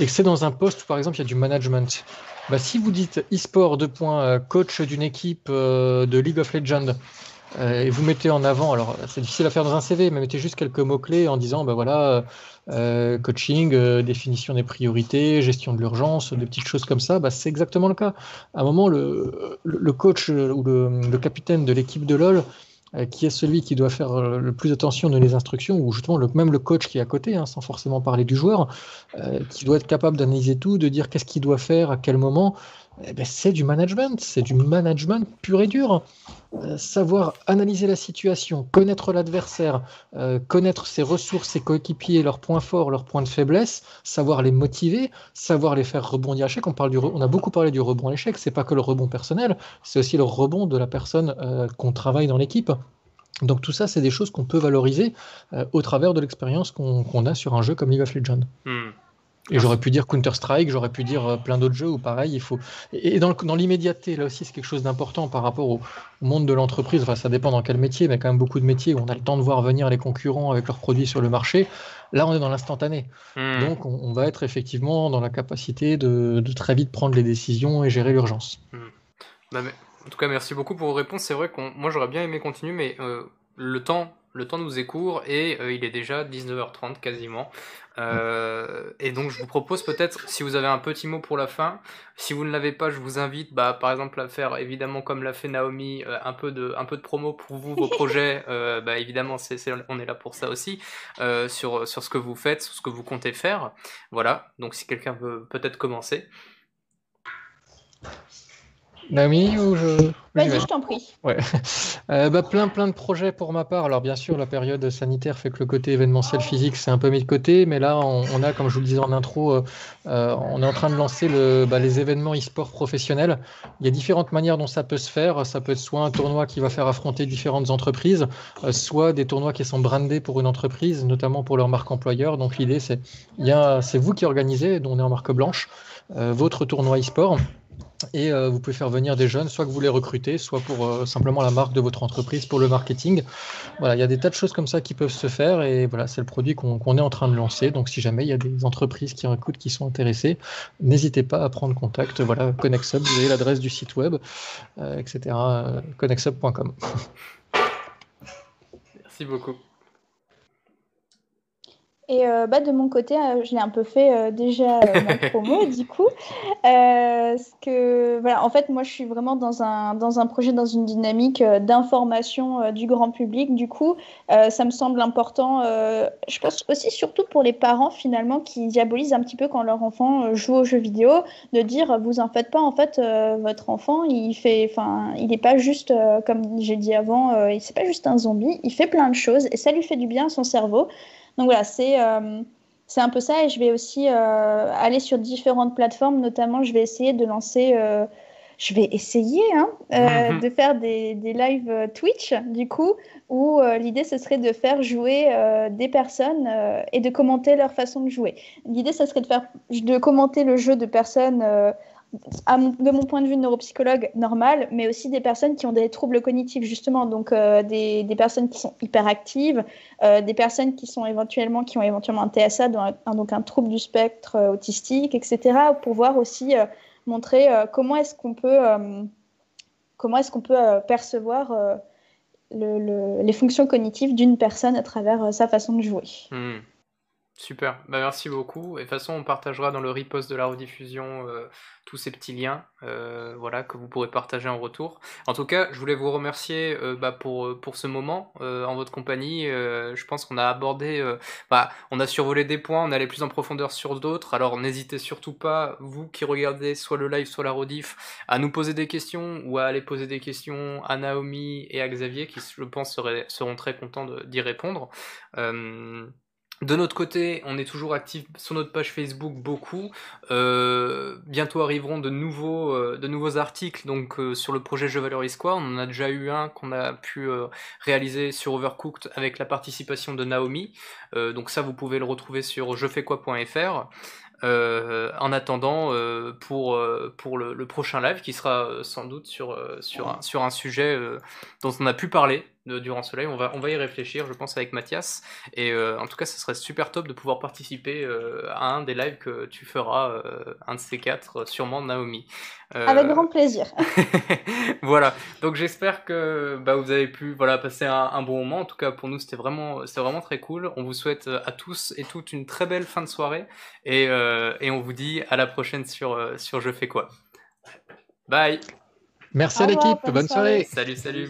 et que c'est dans un poste où par exemple il y a du management, bah, si vous dites e-sport de point euh, coach d'une équipe euh, de League of Legends, et vous mettez en avant, alors c'est difficile à faire dans un CV, mais mettez juste quelques mots-clés en disant, ben voilà, euh, coaching, euh, définition des priorités, gestion de l'urgence, des petites choses comme ça, bah, c'est exactement le cas. À un moment, le, coach euh, ou le, capitaine de l'équipe de LoL, qui est celui qui doit faire le plus attention dans les instructions, ou justement même le coach qui est à côté, hein, sans forcément parler du joueur, qui doit être capable d'analyser tout, de dire qu'est-ce qu'il doit faire, à quel moment, eh ben, c'est du management, c'est du management pur et dur. Euh, savoir analyser la situation, connaître l'adversaire, euh, connaître ses ressources, ses coéquipiers, leurs points forts, leurs points de faiblesse, savoir les motiver, savoir les faire rebondir à l'échec. On, parle du on a beaucoup parlé du rebond à l'échec, c'est pas que le rebond personnel, c'est aussi le rebond de la personne euh, qu'on travaille dans l'équipe. Donc tout ça, c'est des choses qu'on peut valoriser au travers de l'expérience qu'on a sur un jeu comme League of Legends. Hmm. Et j'aurais pu dire Counter-Strike, j'aurais pu dire euh, plein d'autres jeux où pareil, il faut. Et dans, l'immédiateté, là aussi, c'est quelque chose d'important par rapport au, monde de l'entreprise. Enfin, ça dépend dans quel métier, mais quand même beaucoup de métiers où on a le temps de voir venir les concurrents avec leurs produits sur le marché. Là, on est dans l'instantané. Hmm. Donc, on, va être effectivement dans la capacité de, très vite prendre les décisions et gérer l'urgence. Hmm. Bah, en tout cas, merci beaucoup pour vos réponses. C'est vrai que moi, j'aurais bien aimé continuer, mais euh, le temps le temps nous est court et euh, il est déjà 19h30 quasiment. Euh, et donc je vous propose peut-être, si vous avez un petit mot pour la fin, si vous ne l'avez pas, je vous invite bah, par exemple à faire évidemment comme l'a fait Naomi, euh, un, peu de, un peu de promo pour vous, vos projets. (laughs) bah, évidemment, c'est, on est là pour ça aussi, sur, sur ce que vous faites, sur ce que vous comptez faire. Voilà, donc si quelqu'un veut peut-être commencer. Naomi ou je Vas-y, je t'en prie. Ouais. (laughs) Euh, bah, plein, plein de projets pour ma part. Alors, bien sûr, la période sanitaire fait que le côté événementiel physique, c'est un peu mis de côté. Mais là, on, a, comme je vous le disais en intro, euh, euh, on est en train de lancer le, bah, les événements e-sport professionnels. Il y a différentes manières dont ça peut se faire. Ça peut être soit un tournoi qui va faire affronter différentes entreprises, soit des tournois qui sont brandés pour une entreprise, notamment pour leur marque employeur. Donc, l'idée, c'est, c'est vous qui organisez, dont on est en marque blanche, votre tournoi e-sport. Et euh, vous pouvez faire venir des jeunes, soit que vous les recrutez, soit pour euh, simplement la marque de votre entreprise, pour le marketing. Voilà, il y a des tas de choses comme ça qui peuvent se faire et voilà, c'est le produit qu'on est en train de lancer. Donc si jamais il y a des entreprises qui écoutent, qui sont intéressées, n'hésitez pas à prendre contact. Voilà, ConnexUp, vous avez l'adresse du site web, euh, etc. connexup.com. Merci beaucoup. Et euh, bah, de mon côté, euh, je l'ai un peu fait euh, déjà ma (laughs) promo, du coup. que, voilà, en fait, moi, je suis vraiment dans un, dans un projet, dans une dynamique d'information du grand public. Du coup, ça me semble important, je pense aussi surtout pour les parents, finalement, qui diabolisent un petit peu quand leur enfant joue aux jeux vidéo, de dire, vous en faites pas, en fait, votre enfant, il fait, enfin, il n'est pas juste, comme j'ai dit avant, c'est pas juste un zombie, il fait plein de choses et ça lui fait du bien à son cerveau. Donc voilà, c'est euh, c'est un peu ça. Et je vais aussi aller sur différentes plateformes. Notamment, je vais essayer de lancer je vais essayer hein, euh, mhm. de faire des, des live euh, Twitch, du coup, où euh, l'idée, ce serait de faire jouer des personnes et de commenter leur façon de jouer. L'idée, ce serait de, faire, de commenter le jeu de personnes, de mon point de vue de neuropsychologue, normal, mais aussi des personnes qui ont des troubles cognitifs, justement, donc des, des, personnes qui sont hyperactives, des personnes qui, sont éventuellement, qui ont éventuellement un TSA, donc un, donc un trouble du spectre autistique, etc., pour voir aussi montrer euh, comment est-ce qu'on peut, euh, comment est-ce qu'on peut euh, percevoir les fonctions cognitives d'une personne à travers sa façon de jouer. Hmm. Super, bah, merci beaucoup. Et de toute façon, on partagera dans le repost de la rediffusion euh, tous ces petits liens euh, voilà, que vous pourrez partager en retour. En tout cas, je voulais vous remercier euh, bah, pour, pour ce moment en votre compagnie. je pense qu'on a abordé, bah, on a survolé des points, on est allé plus en profondeur sur d'autres. Alors n'hésitez surtout pas, vous qui regardez soit le live, soit la rediff, à nous poser des questions ou à aller poser des questions à Naomi et à Xavier qui, je pense, seront très contents d'y répondre. De notre côté, on est toujours actif sur notre page Facebook beaucoup. Euh, bientôt arriveront de nouveaux, euh, articles donc euh, sur le projet Je valorise quoi. On en a déjà eu un qu'on a pu réaliser sur Overcooked avec la participation de Naomi. donc ça, vous pouvez le retrouver sur jefaiskoi.fr. en attendant, pour, le, prochain live qui sera sans doute sur un sujet dont on a pu parler durant ce live. On va, on va y réfléchir, je pense, avec Mathias. Et euh, en tout cas, ce serait super top de pouvoir participer euh, à un des lives que tu feras, euh, un de ces quatre, sûrement Naomi. Avec grand plaisir. (laughs) voilà. Donc j'espère que bah, vous avez pu voilà, passer un, bon moment. En tout cas, pour nous, c'était vraiment, vraiment très cool. On vous souhaite à tous et toutes une très belle fin de soirée. Et, et on vous dit à la prochaine sur, sur Je fais quoi. Bye. Merci à l'équipe. Bonne soirée. Salut, salut.